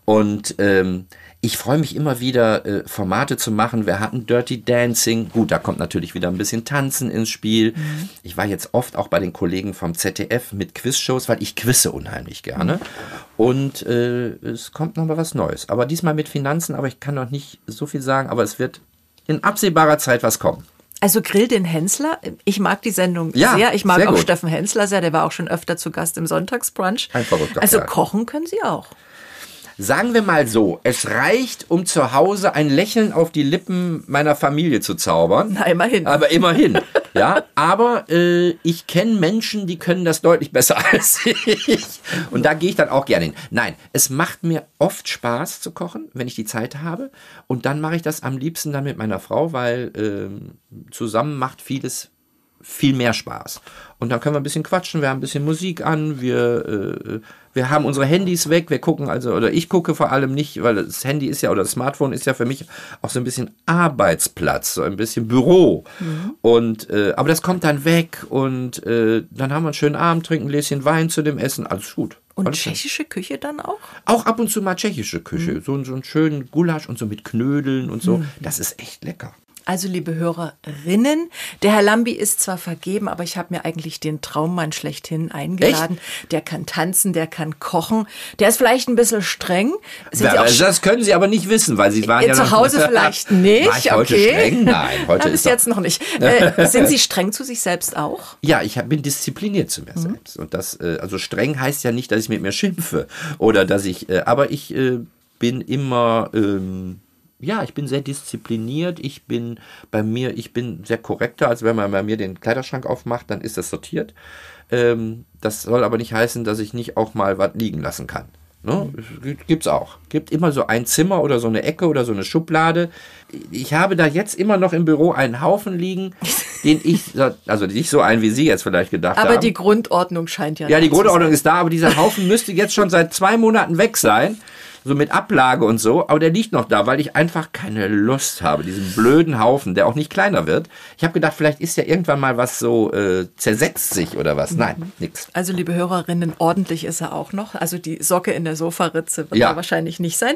Und ähm, ich freue mich immer wieder, äh, Formate zu machen. Wir hatten Dirty Dancing. Gut, da kommt natürlich wieder ein bisschen Tanzen ins Spiel. Ich war jetzt oft auch bei den Kollegen vom ZDF mit Quizshows, weil ich quizze unheimlich gerne. Und äh, es kommt noch mal was Neues. Aber diesmal mit Finanzen, aber ich kann noch nicht so viel sagen, aber es wird in absehbarer Zeit was kommen. Also Grill den Hensler. Ich mag die Sendung Ja, sehr. Ich mag sehr auch gut. Steffen Hensler sehr. Der war auch schon öfter zu Gast im Sonntagsbrunch. Ein verrückter Also Kerl. kochen können Sie auch. Sagen wir mal so, es reicht, um zu Hause ein Lächeln auf die Lippen meiner Familie zu zaubern. Na, immerhin. Aber immerhin. Ja, aber äh, ich kenne Menschen, die können das deutlich besser als ich. Und da gehe ich dann auch gerne hin. Nein, es macht mir oft Spaß zu kochen, wenn ich die Zeit habe. Und dann mache ich das am liebsten dann mit meiner Frau, weil ähm, zusammen macht vieles viel mehr Spaß. Und dann können wir ein bisschen quatschen, wir haben ein bisschen Musik an, wir, äh, wir haben unsere Handys weg, wir gucken also, oder ich gucke vor allem nicht, weil das Handy ist ja, oder das Smartphone ist ja für mich auch so ein bisschen Arbeitsplatz, so ein bisschen Büro. Und, äh, aber das kommt dann weg und äh, dann haben wir einen schönen Abend, trinken ein Gläschen Wein zu dem Essen, alles gut. Und alles tschechische Küche dann auch? Auch ab und zu mal tschechische Küche, so, so einen schönen Gulasch und so mit Knödeln und so, das ist echt lecker. Also, liebe Hörerinnen, der Herr Lambi ist zwar vergeben, aber ich habe mir eigentlich den Traummann schlechthin eingeladen. Der kann tanzen, der kann kochen. Der ist vielleicht ein bisschen streng. Also das können Sie aber nicht wissen, weil Sie waren Äh, ja zu noch- Hause vielleicht nicht. War ich heute okay. streng? Nein, heute ist jetzt noch nicht. Äh, sind Sie streng zu sich selbst auch? Ja, ich bin diszipliniert zu mir selbst. Und das, äh, also streng heißt ja nicht, dass ich mit mir schimpfe oder dass ich, äh, aber ich bin immer, ähm, ja, ich bin sehr diszipliniert. Ich bin bei mir, ich bin sehr korrekter. Also wenn man bei mir den Kleiderschrank aufmacht, dann ist das sortiert. Ähm, das soll aber nicht heißen, dass ich nicht auch mal was liegen lassen kann. Ne? Es Gibt's auch. Gibt immer so ein Zimmer oder so eine Ecke oder so eine Schublade. Ich habe da jetzt immer noch im Büro einen Haufen liegen, den ich, also nicht so einen, wie Sie jetzt vielleicht gedacht Aber haben. die Grundordnung scheint ja ja, die Grundordnung sein. ist da, aber dieser Haufen müsste jetzt schon seit zwei Monaten weg sein. So mit Ablage und so, aber der liegt noch da, weil ich einfach keine Lust habe, diesen blöden Haufen, der auch nicht kleiner wird. Ich habe gedacht, vielleicht ist ja irgendwann mal was so, äh, zersetzt sich oder was. Nein, nix. Also, liebe Hörerinnen, ordentlich ist er auch noch. Also, die Socke in der Sofaritze wird Ja. er wahrscheinlich nicht sein.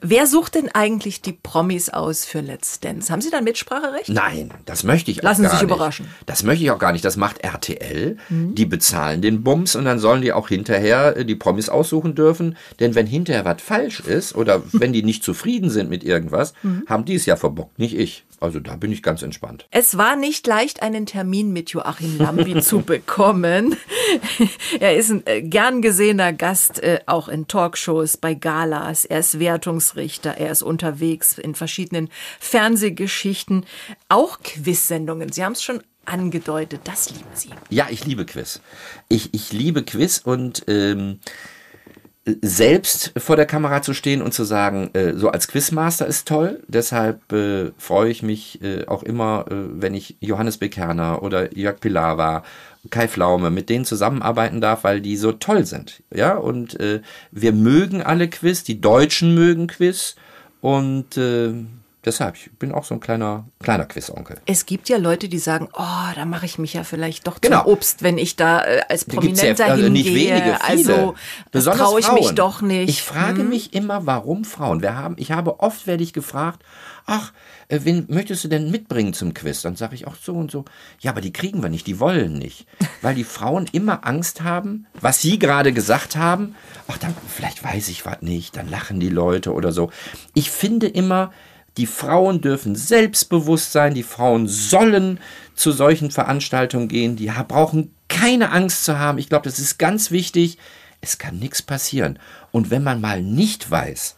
Wer sucht denn eigentlich die Promis aus für Let's Dance? Haben Sie dann Mitspracherecht? Nein, das möchte ich Lassen auch Sie gar sich nicht. überraschen. Das möchte ich auch gar nicht. Das macht RTL. Die bezahlen den Bums und dann sollen die auch hinterher äh, die Promis aussuchen dürfen. Denn wenn hinterher was falsch ist oder wenn die nicht zufrieden sind mit irgendwas, haben die es ja verbockt, nicht ich. Also da bin ich ganz entspannt. Es war nicht leicht, einen Termin mit Joachim Lambi zu bekommen. Er ist ein äh, gern gesehener Gast, äh, auch in Talkshows, bei Galas. Er ist Wertungsrichter, er ist unterwegs in verschiedenen Fernsehgeschichten, auch Quizsendungen. Sie haben es schon angedeutet, das lieben Sie. Ja, ich liebe Quiz. Ich, ich liebe Quiz und ähm, selbst vor der Kamera zu stehen und zu sagen, äh, so als Quizmaster ist toll. Deshalb äh, freue ich mich äh, auch immer, äh, wenn ich Johannes Bekerner oder Jörg Pilawa, Kai Flaume, mit denen zusammenarbeiten darf, weil die so toll sind. Ja, und äh, wir mögen alle Quiz, die Deutschen mögen Quiz und äh, deshalb, ich bin auch so ein kleiner, kleiner Quizonkel. Es gibt ja Leute, die sagen, oh, da mache ich mich ja vielleicht doch Genau. zum Obst, wenn ich da äh, als Prominenter ja, also hingehe. nicht wenige, viele. Also Besonders traue ich Frauen. mich doch nicht. Hm? Ich frage mich immer, warum Frauen? Wir haben, ich habe oft werde ich gefragt, ach, äh, wen möchtest du denn mitbringen zum Quiz? Dann sage ich auch so und so. Ja, aber die kriegen wir nicht, die wollen nicht, weil die Frauen immer Angst haben, was sie gerade gesagt haben. Ach, dann vielleicht weiß ich was nicht, dann lachen die Leute oder so. Ich finde immer, die Frauen dürfen selbstbewusst sein, die Frauen sollen zu solchen Veranstaltungen gehen, die brauchen keine Angst zu haben. Ich glaube, das ist ganz wichtig. Es kann nichts passieren. Und wenn man mal nicht weiß,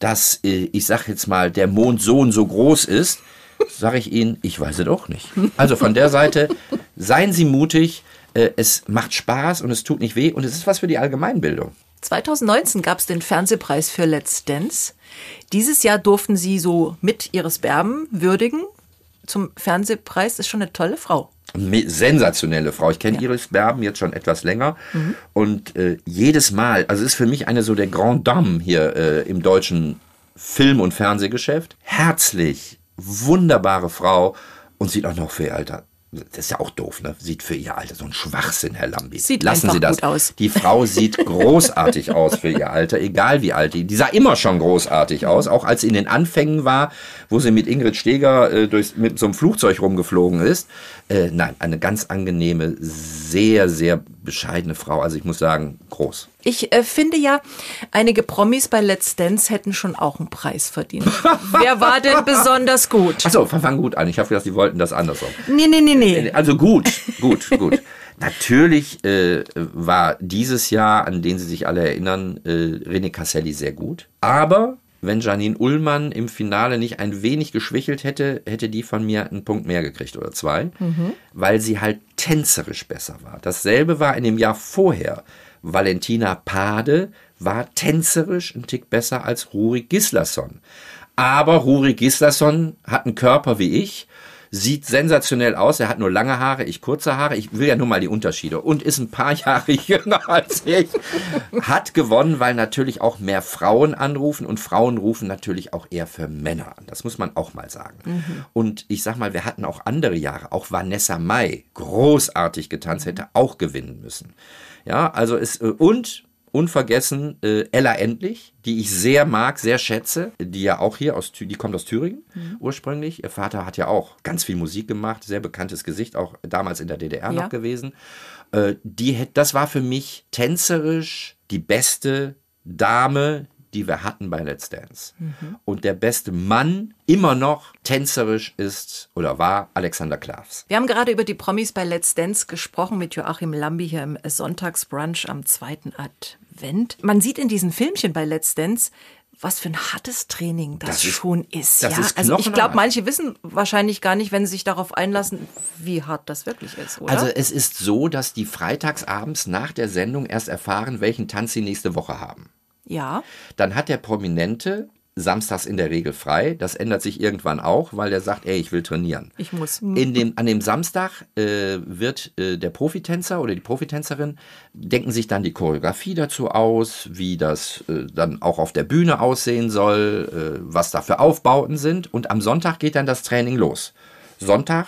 dass, äh, ich sag jetzt mal, der Mond so und so groß ist, sage ich Ihnen, ich weiß es auch nicht. Also von der Seite, seien Sie mutig, äh, es macht Spaß und es tut nicht weh und es ist was für die Allgemeinbildung. 2019 gab es den Fernsehpreis für Let's Dance. Dieses Jahr durften sie so mit ihres Berben würdigen. Zum Fernsehpreis ist schon eine tolle Frau. Sensationelle Frau. Ich kenne Iris Berben jetzt schon etwas länger und äh, jedes Mal, also ist für mich eine so der Grand Dame hier äh, im deutschen Film- und Fernsehgeschäft. Herzlich, wunderbare Frau und sieht auch noch ihr Alter. Das ist ja auch doof, ne? Sieht für ihr Alter so ein Schwachsinn, Herr Lambi. Sieht Lassen Sie das. gut aus. Die Frau sieht großartig aus für ihr Alter, egal wie alt die. Die sah immer schon großartig aus, auch als sie in den Anfängen war, wo sie mit Ingrid Steger äh, durchs, mit so einem Flugzeug rumgeflogen ist. Äh, nein, eine ganz angenehme, sehr, sehr bescheidene Frau. Also ich muss sagen, groß. Ich äh, finde ja, einige Promis bei Let's Dance hätten schon auch einen Preis verdient. Wer war denn besonders gut? Achso, fang gut an. Ich habe gedacht, die wollten das andersrum. Nee, nee, nee, nee. Also gut, gut, gut. Natürlich äh, war dieses Jahr, an den Sie sich alle erinnern, äh, René Casselli sehr gut. Aber wenn Janine Ullmann im Finale nicht ein wenig geschwächelt hätte, hätte die von mir einen Punkt mehr gekriegt oder zwei, weil sie halt tänzerisch besser war. Dasselbe war in dem Jahr vorher. Valentina Pade war tänzerisch ein Tick besser als Ruri Gislason. Aber Ruri Gislason hat einen Körper wie ich, sieht sensationell aus. Er hat nur lange Haare, ich kurze Haare. Ich will ja nur mal die Unterschiede. Und ist ein paar Jahre jünger als ich. Hat gewonnen, weil natürlich auch mehr Frauen anrufen und Frauen rufen natürlich auch eher für Männer an. Das muss man auch mal sagen. Und ich sag mal, wir hatten auch andere Jahre. Auch Vanessa Mai, großartig getanzt, hätte auch gewinnen müssen. Ja, also es, äh, und unvergessen äh, Ella Endlich, die ich sehr mag, sehr schätze, die ja auch hier aus, die kommt aus Thüringen ursprünglich. Ihr Vater hat ja auch ganz viel Musik gemacht, sehr bekanntes Gesicht, auch damals in der DDR Ja. noch gewesen. Äh, die das war für mich tänzerisch die beste Dame, die wir hatten bei Let's Dance. Und der beste Mann immer noch tänzerisch ist oder war Alexander Klavs. Wir haben gerade über die Promis bei Let's Dance gesprochen mit Joachim Lambi hier im Sonntagsbrunch am zweiten Advent. Man sieht in diesen Filmchen bei Let's Dance, was für ein hartes Training das, Das ist- schon ist. das ja? ist also ich glaube, manche wissen wahrscheinlich gar nicht, wenn sie sich darauf einlassen, wie hart das wirklich ist, oder? Also es ist so, dass die freitagsabends nach der Sendung erst erfahren, welchen Tanz sie nächste Woche haben. Ja. Dann hat der Prominente samstags in der Regel frei. Das ändert sich irgendwann auch, weil der sagt, ey, ich will trainieren. Ich muss. In dem, an dem Samstag äh, wird äh, der Profitänzer oder die Profitänzerin denken sich dann die Choreografie dazu aus, wie das äh, dann auch auf der Bühne aussehen soll, äh, was da für Aufbauten sind. Und am Sonntag geht dann das Training los. Sonntag,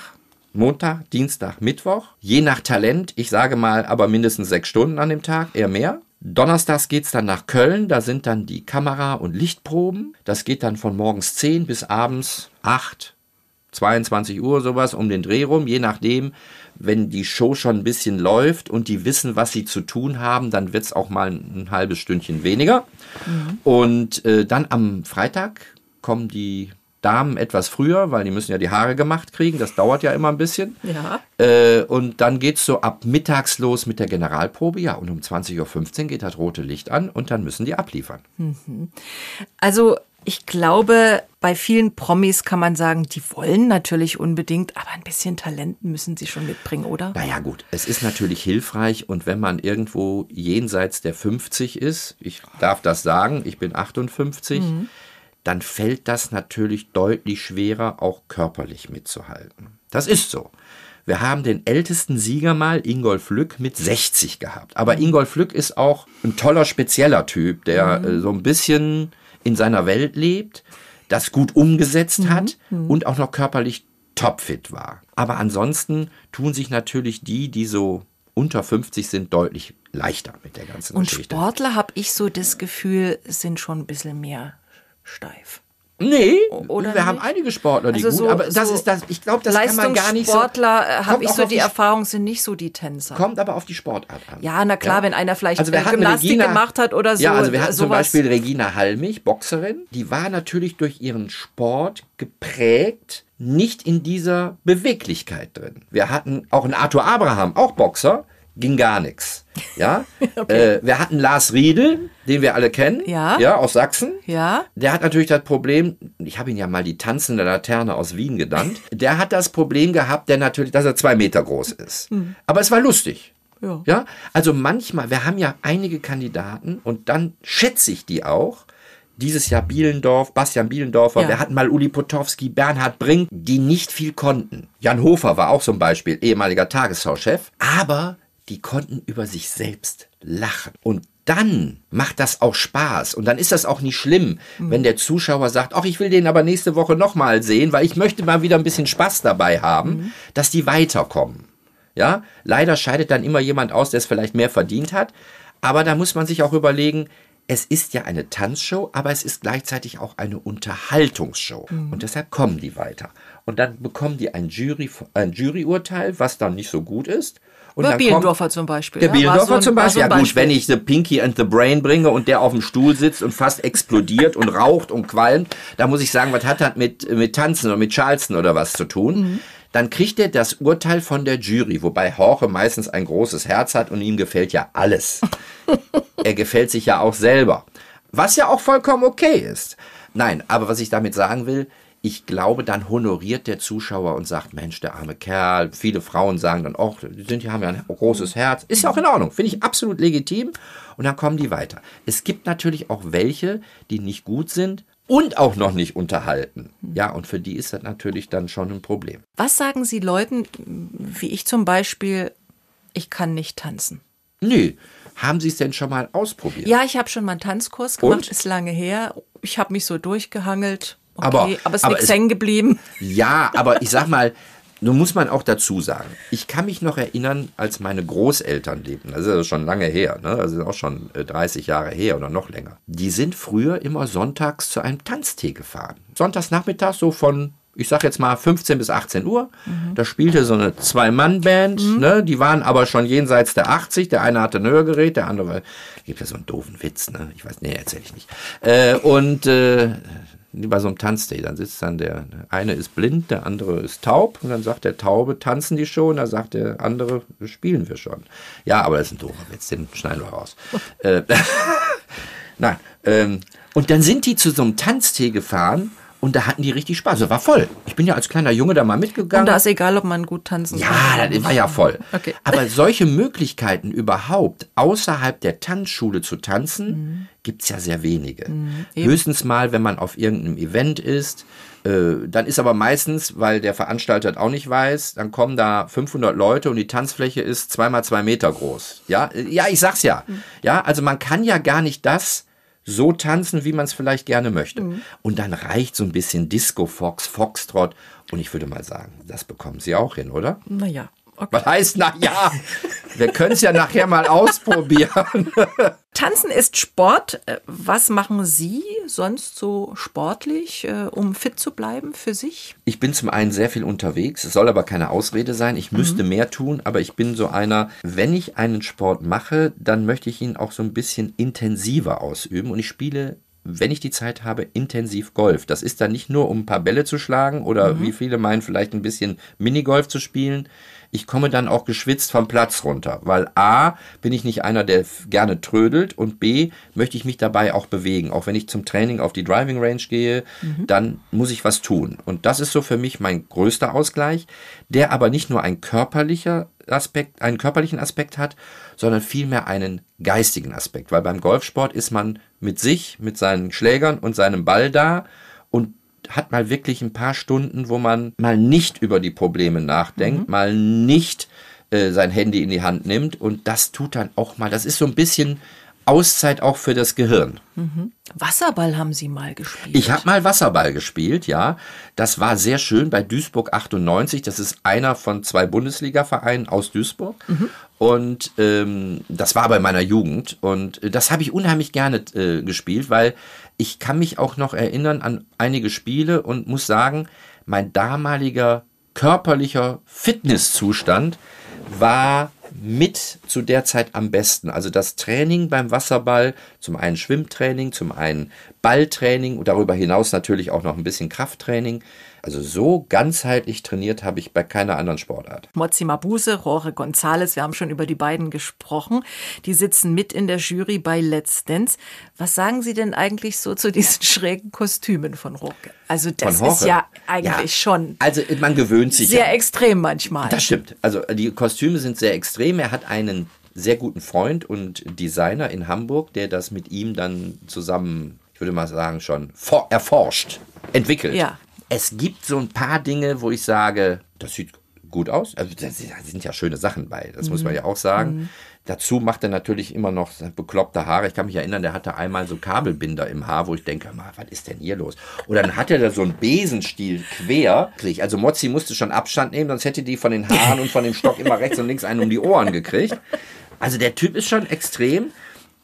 Montag, Dienstag, Mittwoch. Je nach Talent, ich sage mal aber mindestens sechs Stunden an dem Tag, eher mehr. Donnerstags geht's dann nach Köln, da sind dann die Kamera- und Lichtproben. Das geht dann von morgens 10 bis abends 8, 22 Uhr sowas um den Dreh rum, je nachdem, wenn die Show schon ein bisschen läuft und die wissen, was sie zu tun haben, dann wird's auch mal ein halbes Stündchen weniger. Und äh, dann am Freitag kommen die Damen etwas früher, weil die müssen ja die Haare gemacht kriegen, das dauert ja immer ein bisschen. Ja. Äh, und dann geht's so ab mittags los mit der Generalprobe, ja, und um 20.15 Uhr geht das rote Licht an und dann müssen die abliefern. Also Ich glaube, bei vielen Promis kann man sagen, die wollen natürlich unbedingt, aber ein bisschen Talent müssen sie schon mitbringen, oder? Naja gut, es ist natürlich hilfreich und wenn man irgendwo jenseits der 50 ist, ich darf das sagen, ich bin 58, mhm. Dann fällt das natürlich deutlich schwerer, auch körperlich mitzuhalten. Das ist so. Wir haben den ältesten Sieger mal, Ingolf Lück, mit 60 gehabt. Aber mhm. Ingolf Lück ist auch ein toller, spezieller Typ, der mhm. äh, so ein bisschen in seiner Welt lebt, das gut umgesetzt mhm. hat mhm. und auch noch körperlich topfit war. Aber ansonsten tun sich natürlich die, die so unter 50 sind, deutlich leichter mit der ganzen und Geschichte. Und Sportler, habe ich so das Gefühl, sind schon ein bisschen mehr steif. Nee, Oder wir nicht? haben einige Sportler, die also gut, aber das so ist das, ich glaube, das kann man gar nicht so. Sportler äh, habe ich so die Erfahrung, sind nicht so die Tänzer. Kommt aber auf die Sportart an. Ja, na klar, ja. wenn einer vielleicht also wir Gymnastik Regina, gemacht hat oder so. Ja, also wir hatten sowas. zum Beispiel Regina Halmich, Boxerin, die war natürlich durch ihren Sport geprägt, nicht in dieser Beweglichkeit drin. Wir hatten auch einen Arthur Abraham, auch Boxer, ging gar nichts. Ja, okay. äh, wir hatten Lars Riedel, den wir alle kennen, ja, ja aus Sachsen. Ja, der hat natürlich das Problem. Ich habe ihn ja mal die tanzende Laterne aus Wien genannt. Der hat das Problem gehabt, der natürlich, dass er zwei Meter groß ist. Hm. Aber es war lustig. Ja. ja, also manchmal, wir haben ja einige Kandidaten und dann schätze ich die auch, dieses Jahr Bielendorf, Bastian Bielendorfer, ja. wir hatten mal Uli Potowski, Bernhard Brink, die nicht viel konnten. Jan Hofer war auch so ein Beispiel, ehemaliger Tagesschau-Chef, aber die konnten über sich selbst lachen. Und dann macht das auch Spaß und dann ist das auch nicht schlimm, mhm. wenn der Zuschauer sagt, ach, ich will den aber nächste Woche nochmal sehen, weil ich möchte mal wieder ein bisschen Spaß dabei haben, mhm. dass die weiterkommen. Ja, leider scheidet dann immer jemand aus, der es vielleicht mehr verdient hat, aber da muss man sich auch überlegen, es ist ja eine Tanzshow, aber es ist gleichzeitig auch eine Unterhaltungsshow. Mhm. Und deshalb kommen die weiter. Und dann bekommen die ein, Jury, ein Juryurteil, was dann nicht so gut ist. Und der Bielendorfer zum Beispiel. Der ja, Bielendorfer so zum Beispiel. So ja gut, wenn ich The Pinky and the Brain bringe und der auf dem Stuhl sitzt und fast explodiert und raucht und qualmt, da muss ich sagen, was hat das mit, mit Tanzen oder mit Charleston oder was zu tun? Mhm. Dann kriegt er das Urteil von der Jury, wobei Horche meistens ein großes Herz hat und ihm gefällt ja alles. er gefällt sich ja auch selber. Was ja auch vollkommen okay ist. Nein, aber was ich damit sagen will, ich glaube, dann honoriert der Zuschauer und sagt, Mensch, der arme Kerl. Viele Frauen sagen dann, oh, die sind, die haben ja ein großes Herz. Ist ja auch in Ordnung. Finde ich absolut legitim. Und dann kommen die weiter. Es gibt natürlich auch welche, die nicht gut sind und auch noch nicht unterhalten. Ja, und für die ist das natürlich dann schon ein Problem. Was sagen Sie Leuten, wie ich zum Beispiel, ich kann nicht tanzen? Nee. Haben Sie es denn schon mal ausprobiert? Ja, ich habe schon mal einen Tanzkurs gemacht, und? ist lange her. Ich habe mich so durchgehangelt Okay, aber, aber es ist nichts hängen geblieben. Ja, aber ich sag mal, nun muss man auch dazu sagen, ich kann mich noch erinnern, als meine Großeltern lebten, das ist ja schon lange her, ne? das ist auch schon 30 äh, Jahre her oder noch länger. Die sind früher immer sonntags zu einem Tanztee gefahren. Sonntags nachmittags so von ich sag jetzt mal 15 bis 18 Uhr. Mhm. Da spielte so eine Zwei-Mann-Band, mhm. ne? Die waren aber schon jenseits der 80. Der eine hatte ein Hörgerät, der andere, gibt ja so einen doofen Witz, ne? Ich weiß, nee, erzähl ich nicht. Äh, und äh, bei so einem Tanzday, dann sitzt dann der, der eine ist blind, der andere ist taub und dann sagt der Taube, tanzen die schon, dann sagt der andere, spielen wir schon. Ja, aber das ist ein doofer Witz, den schneiden wir raus. äh, Nein, ähm, und dann sind die zu so einem Tanztee gefahren und da hatten die richtig Spaß. Das war voll. Ich bin ja als kleiner Junge da mal mitgegangen. Und da ist egal, ob man gut tanzen ja, kann. Ja, das war ja voll. Okay. Aber solche Möglichkeiten überhaupt außerhalb der Tanzschule zu tanzen, mhm. gibt's ja sehr wenige. Mhm, Höchstens mal, wenn man auf irgendeinem Event ist. Äh, dann ist aber meistens, weil der Veranstalter das auch nicht weiß, dann kommen da 500 Leute und die Tanzfläche ist zweimal zwei Meter groß. Ja, ja, ich sag's ja. Mhm. Ja, also man kann ja gar nicht das so tanzen, wie man es vielleicht gerne möchte. Mhm. Und dann reicht so ein bisschen Disco Fox, Foxtrot. Und ich würde mal sagen, das bekommen Sie auch hin, oder? Naja. Okay. Was heißt, na ja, wir können es ja nachher mal ausprobieren. Tanzen ist Sport. Äh, was machen Sie sonst so sportlich, äh, um fit zu bleiben für sich? Ich bin zum einen sehr viel unterwegs. Es soll aber keine Ausrede sein. Ich müsste mhm. mehr tun, aber ich bin so einer, wenn ich einen Sport mache, dann möchte ich ihn auch so ein bisschen intensiver ausüben. Und ich spiele wenn ich die Zeit habe, intensiv Golf. Das ist dann nicht nur, um ein paar Bälle zu schlagen oder mhm. wie viele meinen, vielleicht ein bisschen Minigolf zu spielen. Ich komme dann auch geschwitzt vom Platz runter, weil A, bin ich nicht einer, der gerne trödelt und B, möchte ich mich dabei auch bewegen. Auch wenn ich zum Training auf die Driving Range gehe, mhm. dann muss ich was tun. Und das ist so für mich mein größter Ausgleich, der aber nicht nur ein körperlicher Aspekt, einen körperlichen Aspekt hat, sondern vielmehr einen geistigen Aspekt. Weil beim Golfsport ist man mit sich, mit seinen Schlägern und seinem Ball da hat mal wirklich ein paar Stunden, wo man mal nicht über die Probleme nachdenkt, mhm. mal nicht äh, sein Handy in die Hand nimmt und das tut dann auch mal, das ist so ein bisschen Auszeit auch für das Gehirn. Mhm. Wasserball haben Sie mal gespielt? Ich habe mal Wasserball gespielt, ja. Das war sehr schön bei Duisburg 98. Das ist einer von zwei Bundesliga-Vereinen aus Duisburg. Mhm. Und ähm, das war bei meiner Jugend. Und das habe ich unheimlich gerne äh, gespielt, weil ich kann mich auch noch erinnern an einige Spiele und muss sagen, mein damaliger körperlicher Fitnesszustand war mit zu der Zeit am besten. Also das Training beim Wasserball, zum einen Schwimmtraining, zum einen Balltraining und darüber hinaus natürlich auch noch ein bisschen Krafttraining. Also so ganzheitlich trainiert habe ich bei keiner anderen Sportart. Mozi Mabuse, Jorge González, wir haben schon über die beiden gesprochen. Die sitzen mit in der Jury bei Let's Dance. Was sagen Sie denn eigentlich so zu diesen schrägen Kostümen von Jorge? Also das ist ja eigentlich ja, schon. Also man gewöhnt sich. Sehr ja. extrem manchmal. Das stimmt. Also die Kostüme sind sehr extrem. Er hat einen sehr guten Freund und Designer in Hamburg, der das mit ihm dann zusammen, ich würde mal sagen, schon erforscht, entwickelt. Ja es gibt so ein paar Dinge, wo ich sage, das sieht gut aus. Also da sind ja schöne Sachen bei, das mhm. muss man mhm. ja auch sagen. Mhm. Dazu macht er natürlich immer noch bekloppte Haare. Ich kann mich erinnern, der hatte einmal so Kabelbinder im Haar, wo ich denke, mal, was ist denn hier los? Oder dann hat er da so einen Besenstiel quer. Also Mozzi musste schon Abstand nehmen, sonst hätte die von den Haaren und von dem Stock immer rechts und links einen um die Ohren gekriegt. Also der Typ ist schon extrem,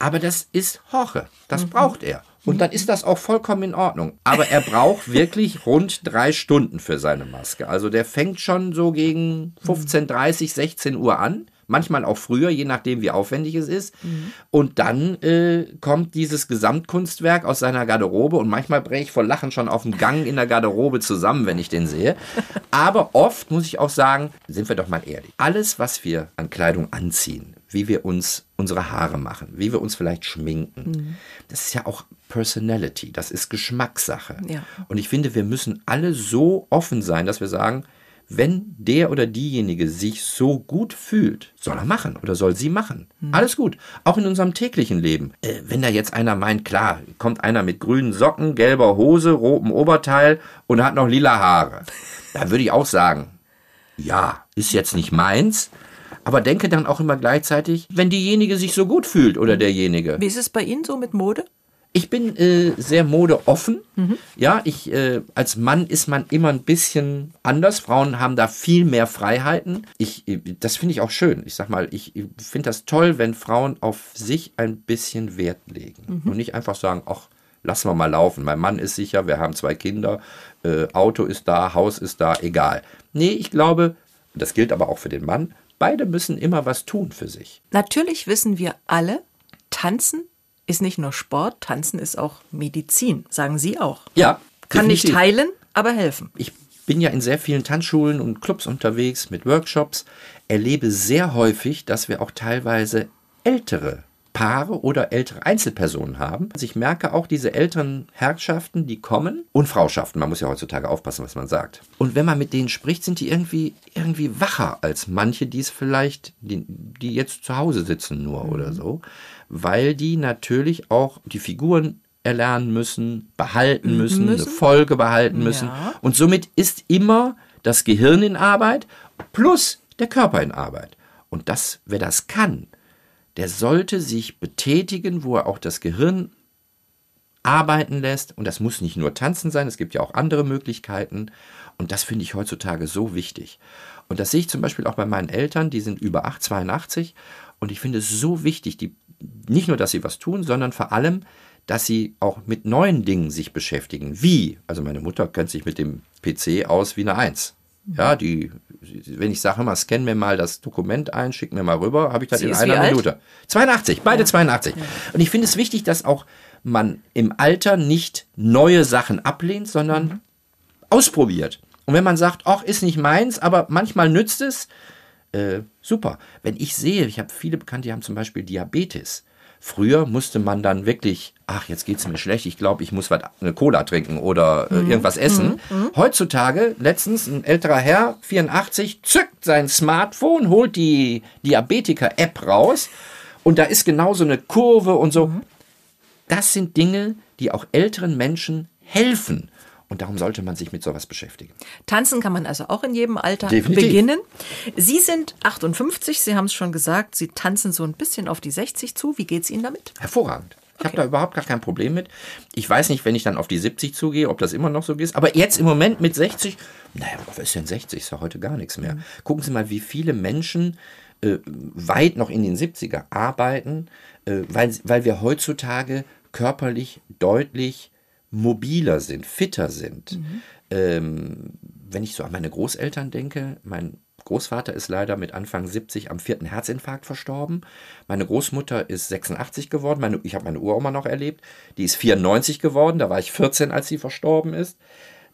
aber das ist Horche. Das mhm. braucht er. Und dann ist das auch vollkommen in Ordnung. Aber er braucht wirklich rund drei Stunden für seine Maske. Also der fängt schon so gegen 15, 30, 16 Uhr an. Manchmal auch früher, je nachdem, wie aufwendig es ist. Mhm. Und dann äh, kommt dieses Gesamtkunstwerk aus seiner Garderobe. Und manchmal breche ich vor Lachen schon auf dem Gang in der Garderobe zusammen, wenn ich den sehe. Aber oft muss ich auch sagen, sind wir doch mal ehrlich. Alles, was wir an Kleidung anziehen, wie wir uns unsere Haare machen, wie wir uns vielleicht schminken. Mhm. Das ist ja auch Personality, das ist Geschmackssache. Ja. Und ich finde, wir müssen alle so offen sein, dass wir sagen, wenn der oder diejenige sich so gut fühlt, soll er machen oder soll sie machen. Mhm. Alles gut. Auch in unserem täglichen Leben. Äh, wenn da jetzt einer meint, klar, kommt einer mit grünen Socken, gelber Hose, rotem Oberteil und hat noch lila Haare. Da würde ich auch sagen, ja, ist jetzt nicht meins, aber denke dann auch immer gleichzeitig, wenn diejenige sich so gut fühlt oder derjenige. Wie ist es bei Ihnen so mit Mode? Ich bin äh, sehr modeoffen. Mhm. Ja, ich äh, als Mann ist man immer ein bisschen anders. Frauen haben da viel mehr Freiheiten. Ich, äh, das finde ich auch schön. Ich sag mal, ich finde das toll, wenn Frauen auf sich ein bisschen Wert legen mhm. und nicht einfach sagen, ach, lassen wir mal laufen. Mein Mann ist sicher, wir haben zwei Kinder, äh, Auto ist da, Haus ist da, egal. Nee, ich glaube, das gilt aber auch für den Mann. Beide müssen immer was tun für sich. Natürlich wissen wir alle, tanzen ist nicht nur Sport, tanzen ist auch Medizin, sagen Sie auch. Ja. Kann definitiv. nicht heilen, aber helfen. Ich bin ja in sehr vielen Tanzschulen und Clubs unterwegs mit Workshops, erlebe sehr häufig, dass wir auch teilweise ältere Paare oder ältere Einzelpersonen haben. Also ich merke auch diese älteren Herrschaften, die kommen und Frauschaften. Man muss ja heutzutage aufpassen, was man sagt. Und wenn man mit denen spricht, sind die irgendwie, irgendwie wacher als manche, die es vielleicht, die, die jetzt zu Hause sitzen nur mhm. oder so. Weil die natürlich auch die Figuren erlernen müssen, behalten müssen, müssen. eine Folge behalten müssen. Ja. Und somit ist immer das Gehirn in Arbeit plus der Körper in Arbeit. Und das, wer das kann, der sollte sich betätigen, wo er auch das Gehirn arbeiten lässt. Und das muss nicht nur tanzen sein, es gibt ja auch andere Möglichkeiten. Und das finde ich heutzutage so wichtig. Und das sehe ich zum Beispiel auch bei meinen Eltern, die sind über 8, 82. Und ich finde es so wichtig, die, nicht nur, dass sie was tun, sondern vor allem, dass sie auch mit neuen Dingen sich beschäftigen. Wie? Also meine Mutter kennt sich mit dem PC aus wie eine Eins. Ja, die, wenn ich sage mal, scan mir mal das Dokument ein, schick mir mal rüber, habe ich das Sie in einer Minute. Alt? 82, beide ja. 82. Ja. Und ich finde es wichtig, dass auch man im Alter nicht neue Sachen ablehnt, sondern mhm. ausprobiert. Und wenn man sagt, ach, ist nicht meins, aber manchmal nützt es, äh, super. Wenn ich sehe, ich habe viele Bekannte, die haben zum Beispiel Diabetes. Früher musste man dann wirklich, ach, jetzt geht's mir schlecht, ich glaube, ich muss was, eine Cola trinken oder äh, Mhm. irgendwas essen. Heutzutage, letztens ein älterer Herr, 84, zückt sein Smartphone, holt die Diabetiker-App raus und da ist genau so eine Kurve und so. Mhm. Das sind Dinge, die auch älteren Menschen helfen. Und darum sollte man sich mit sowas beschäftigen. Tanzen kann man also auch in jedem Alter Definitiv. beginnen. Sie sind 58, Sie haben es schon gesagt, Sie tanzen so ein bisschen auf die 60 zu. Wie geht's Ihnen damit? Hervorragend. Ich habe Okay. da überhaupt gar kein Problem mit. Ich weiß nicht, wenn ich dann auf die 70 zugehe, ob das immer noch so ist. Aber jetzt im Moment mit 60, naja, was ist denn 60? Ist ja heute gar nichts mehr. Gucken Sie mal, wie viele Menschen äh, weit noch in den 70er arbeiten, äh, weil, weil wir heutzutage körperlich deutlich mobiler sind, fitter sind. Ähm, wenn ich so an meine Großeltern denke, mein Großvater ist leider mit Anfang 70 am vierten Herzinfarkt verstorben. Meine Großmutter ist 86 geworden. Meine, ich habe meine Uroma noch erlebt. Die ist 94 geworden. Da war ich 14, als sie verstorben ist.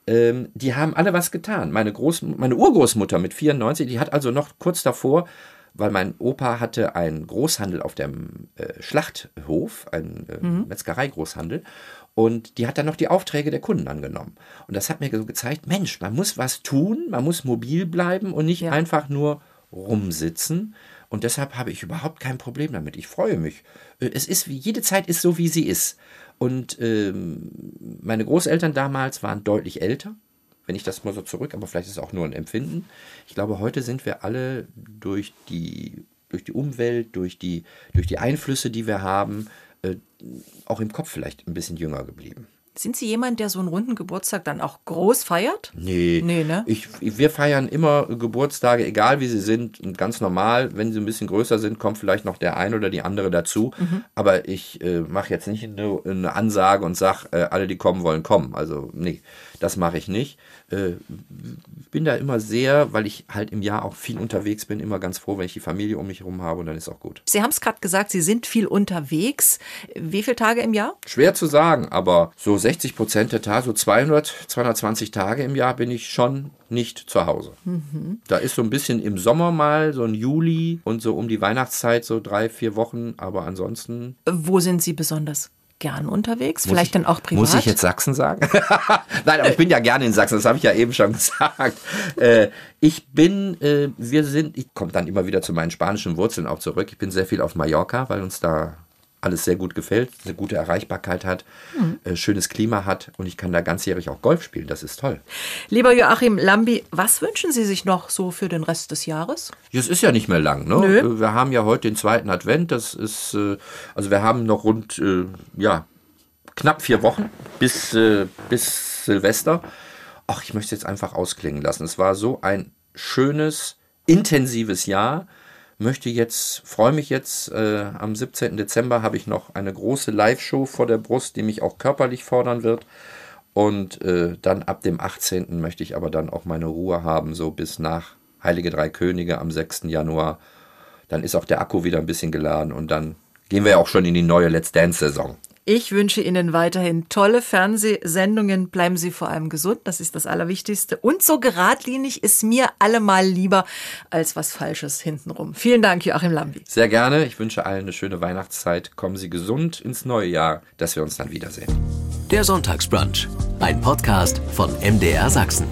Ähm, die haben alle was getan. Meine, Groß, meine Urgroßmutter mit 94, die hat also noch kurz davor, weil mein Opa hatte einen Großhandel auf dem äh, Schlachthof, einen äh, Metzgerei-Großhandel. Und die hat dann noch die Aufträge der Kunden angenommen. Und das hat mir so gezeigt, Mensch, man muss was tun, man muss mobil bleiben und nicht Ja. einfach nur rumsitzen. Und deshalb habe ich überhaupt kein Problem damit. Ich freue mich. Äh, Es ist wie, jede Zeit ist so, wie sie ist. Und ähm, meine Großeltern damals waren deutlich älter, wenn ich das mal so zurück, aber vielleicht ist es auch nur ein Empfinden. Ich glaube, heute sind wir alle durch die, durch die Umwelt, durch die, durch die Einflüsse, die wir haben, äh, auch im Kopf vielleicht ein bisschen jünger geblieben. Sind Sie jemand, der so einen runden Geburtstag dann auch groß feiert? Nee, Nee, ne? ich, wir feiern immer Geburtstage, egal wie sie sind, und ganz normal. Wenn sie ein bisschen größer sind, kommt vielleicht noch der ein oder die andere dazu. Mhm. Aber ich äh, mache jetzt nicht eine, eine Ansage und sage, äh, alle, die kommen wollen, kommen. Also nee, das mache ich nicht. Äh, bin da immer sehr, weil ich halt im Jahr auch viel unterwegs bin, immer ganz froh, wenn ich die Familie um mich herum habe und dann ist auch gut. Sie haben es gerade gesagt, Sie sind viel unterwegs. Wie viele Tage im Jahr? Schwer zu sagen, aber so 60 Prozent der Tage, so 200, 220 Tage im Jahr bin ich schon nicht zu Hause. Da ist so ein bisschen im Sommer mal, so ein Juli und so um die Weihnachtszeit so drei, vier Wochen, aber ansonsten. Wo sind Sie besonders gern unterwegs? Vielleicht dann auch privat? Muss ich jetzt Sachsen sagen? Nein, aber ich bin ja gerne in Sachsen, das habe ich ja eben schon gesagt. Äh, ich bin, äh, wir sind, ich komme dann immer wieder zu meinen spanischen Wurzeln auch zurück. Ich bin sehr viel auf Mallorca, weil uns da alles sehr gut gefällt, eine gute Erreichbarkeit hat, äh, schönes Klima hat und ich kann da ganzjährig auch Golf spielen. Das ist toll. Lieber Joachim Lambi, was wünschen Sie sich noch so für den Rest des Jahres? Es ist ja nicht mehr lang. Ne? Nö. Wir haben ja heute den zweiten Advent. Das ist, äh, also wir haben noch rund, äh, ja, knapp vier Wochen bis, äh, bis Silvester. Ach, ich möchte es jetzt einfach ausklingen lassen. Es war so ein schönes, intensives Jahr. Möchte jetzt, freue mich jetzt, äh, am 17. Dezember habe ich noch eine große Live-Show vor der Brust, die mich auch körperlich fordern wird. Und äh, dann ab dem 18. möchte ich aber dann auch meine Ruhe haben, so bis nach Heilige Drei Könige am 6. Januar. Dann ist auch der Akku wieder ein bisschen geladen und dann gehen wir ja auch schon in die neue Let's Dance-Saison. Ich wünsche Ihnen weiterhin tolle Fernsehsendungen. Bleiben Sie vor allem gesund, das ist das Allerwichtigste. Und so geradlinig ist mir allemal lieber als was Falsches hintenrum. Vielen Dank, Joachim Lambi. Sehr gerne. Ich wünsche allen eine schöne Weihnachtszeit. Kommen Sie gesund ins neue Jahr, dass wir uns dann wiedersehen. Der Sonntagsbrunch, ein Podcast von MDR Sachsen.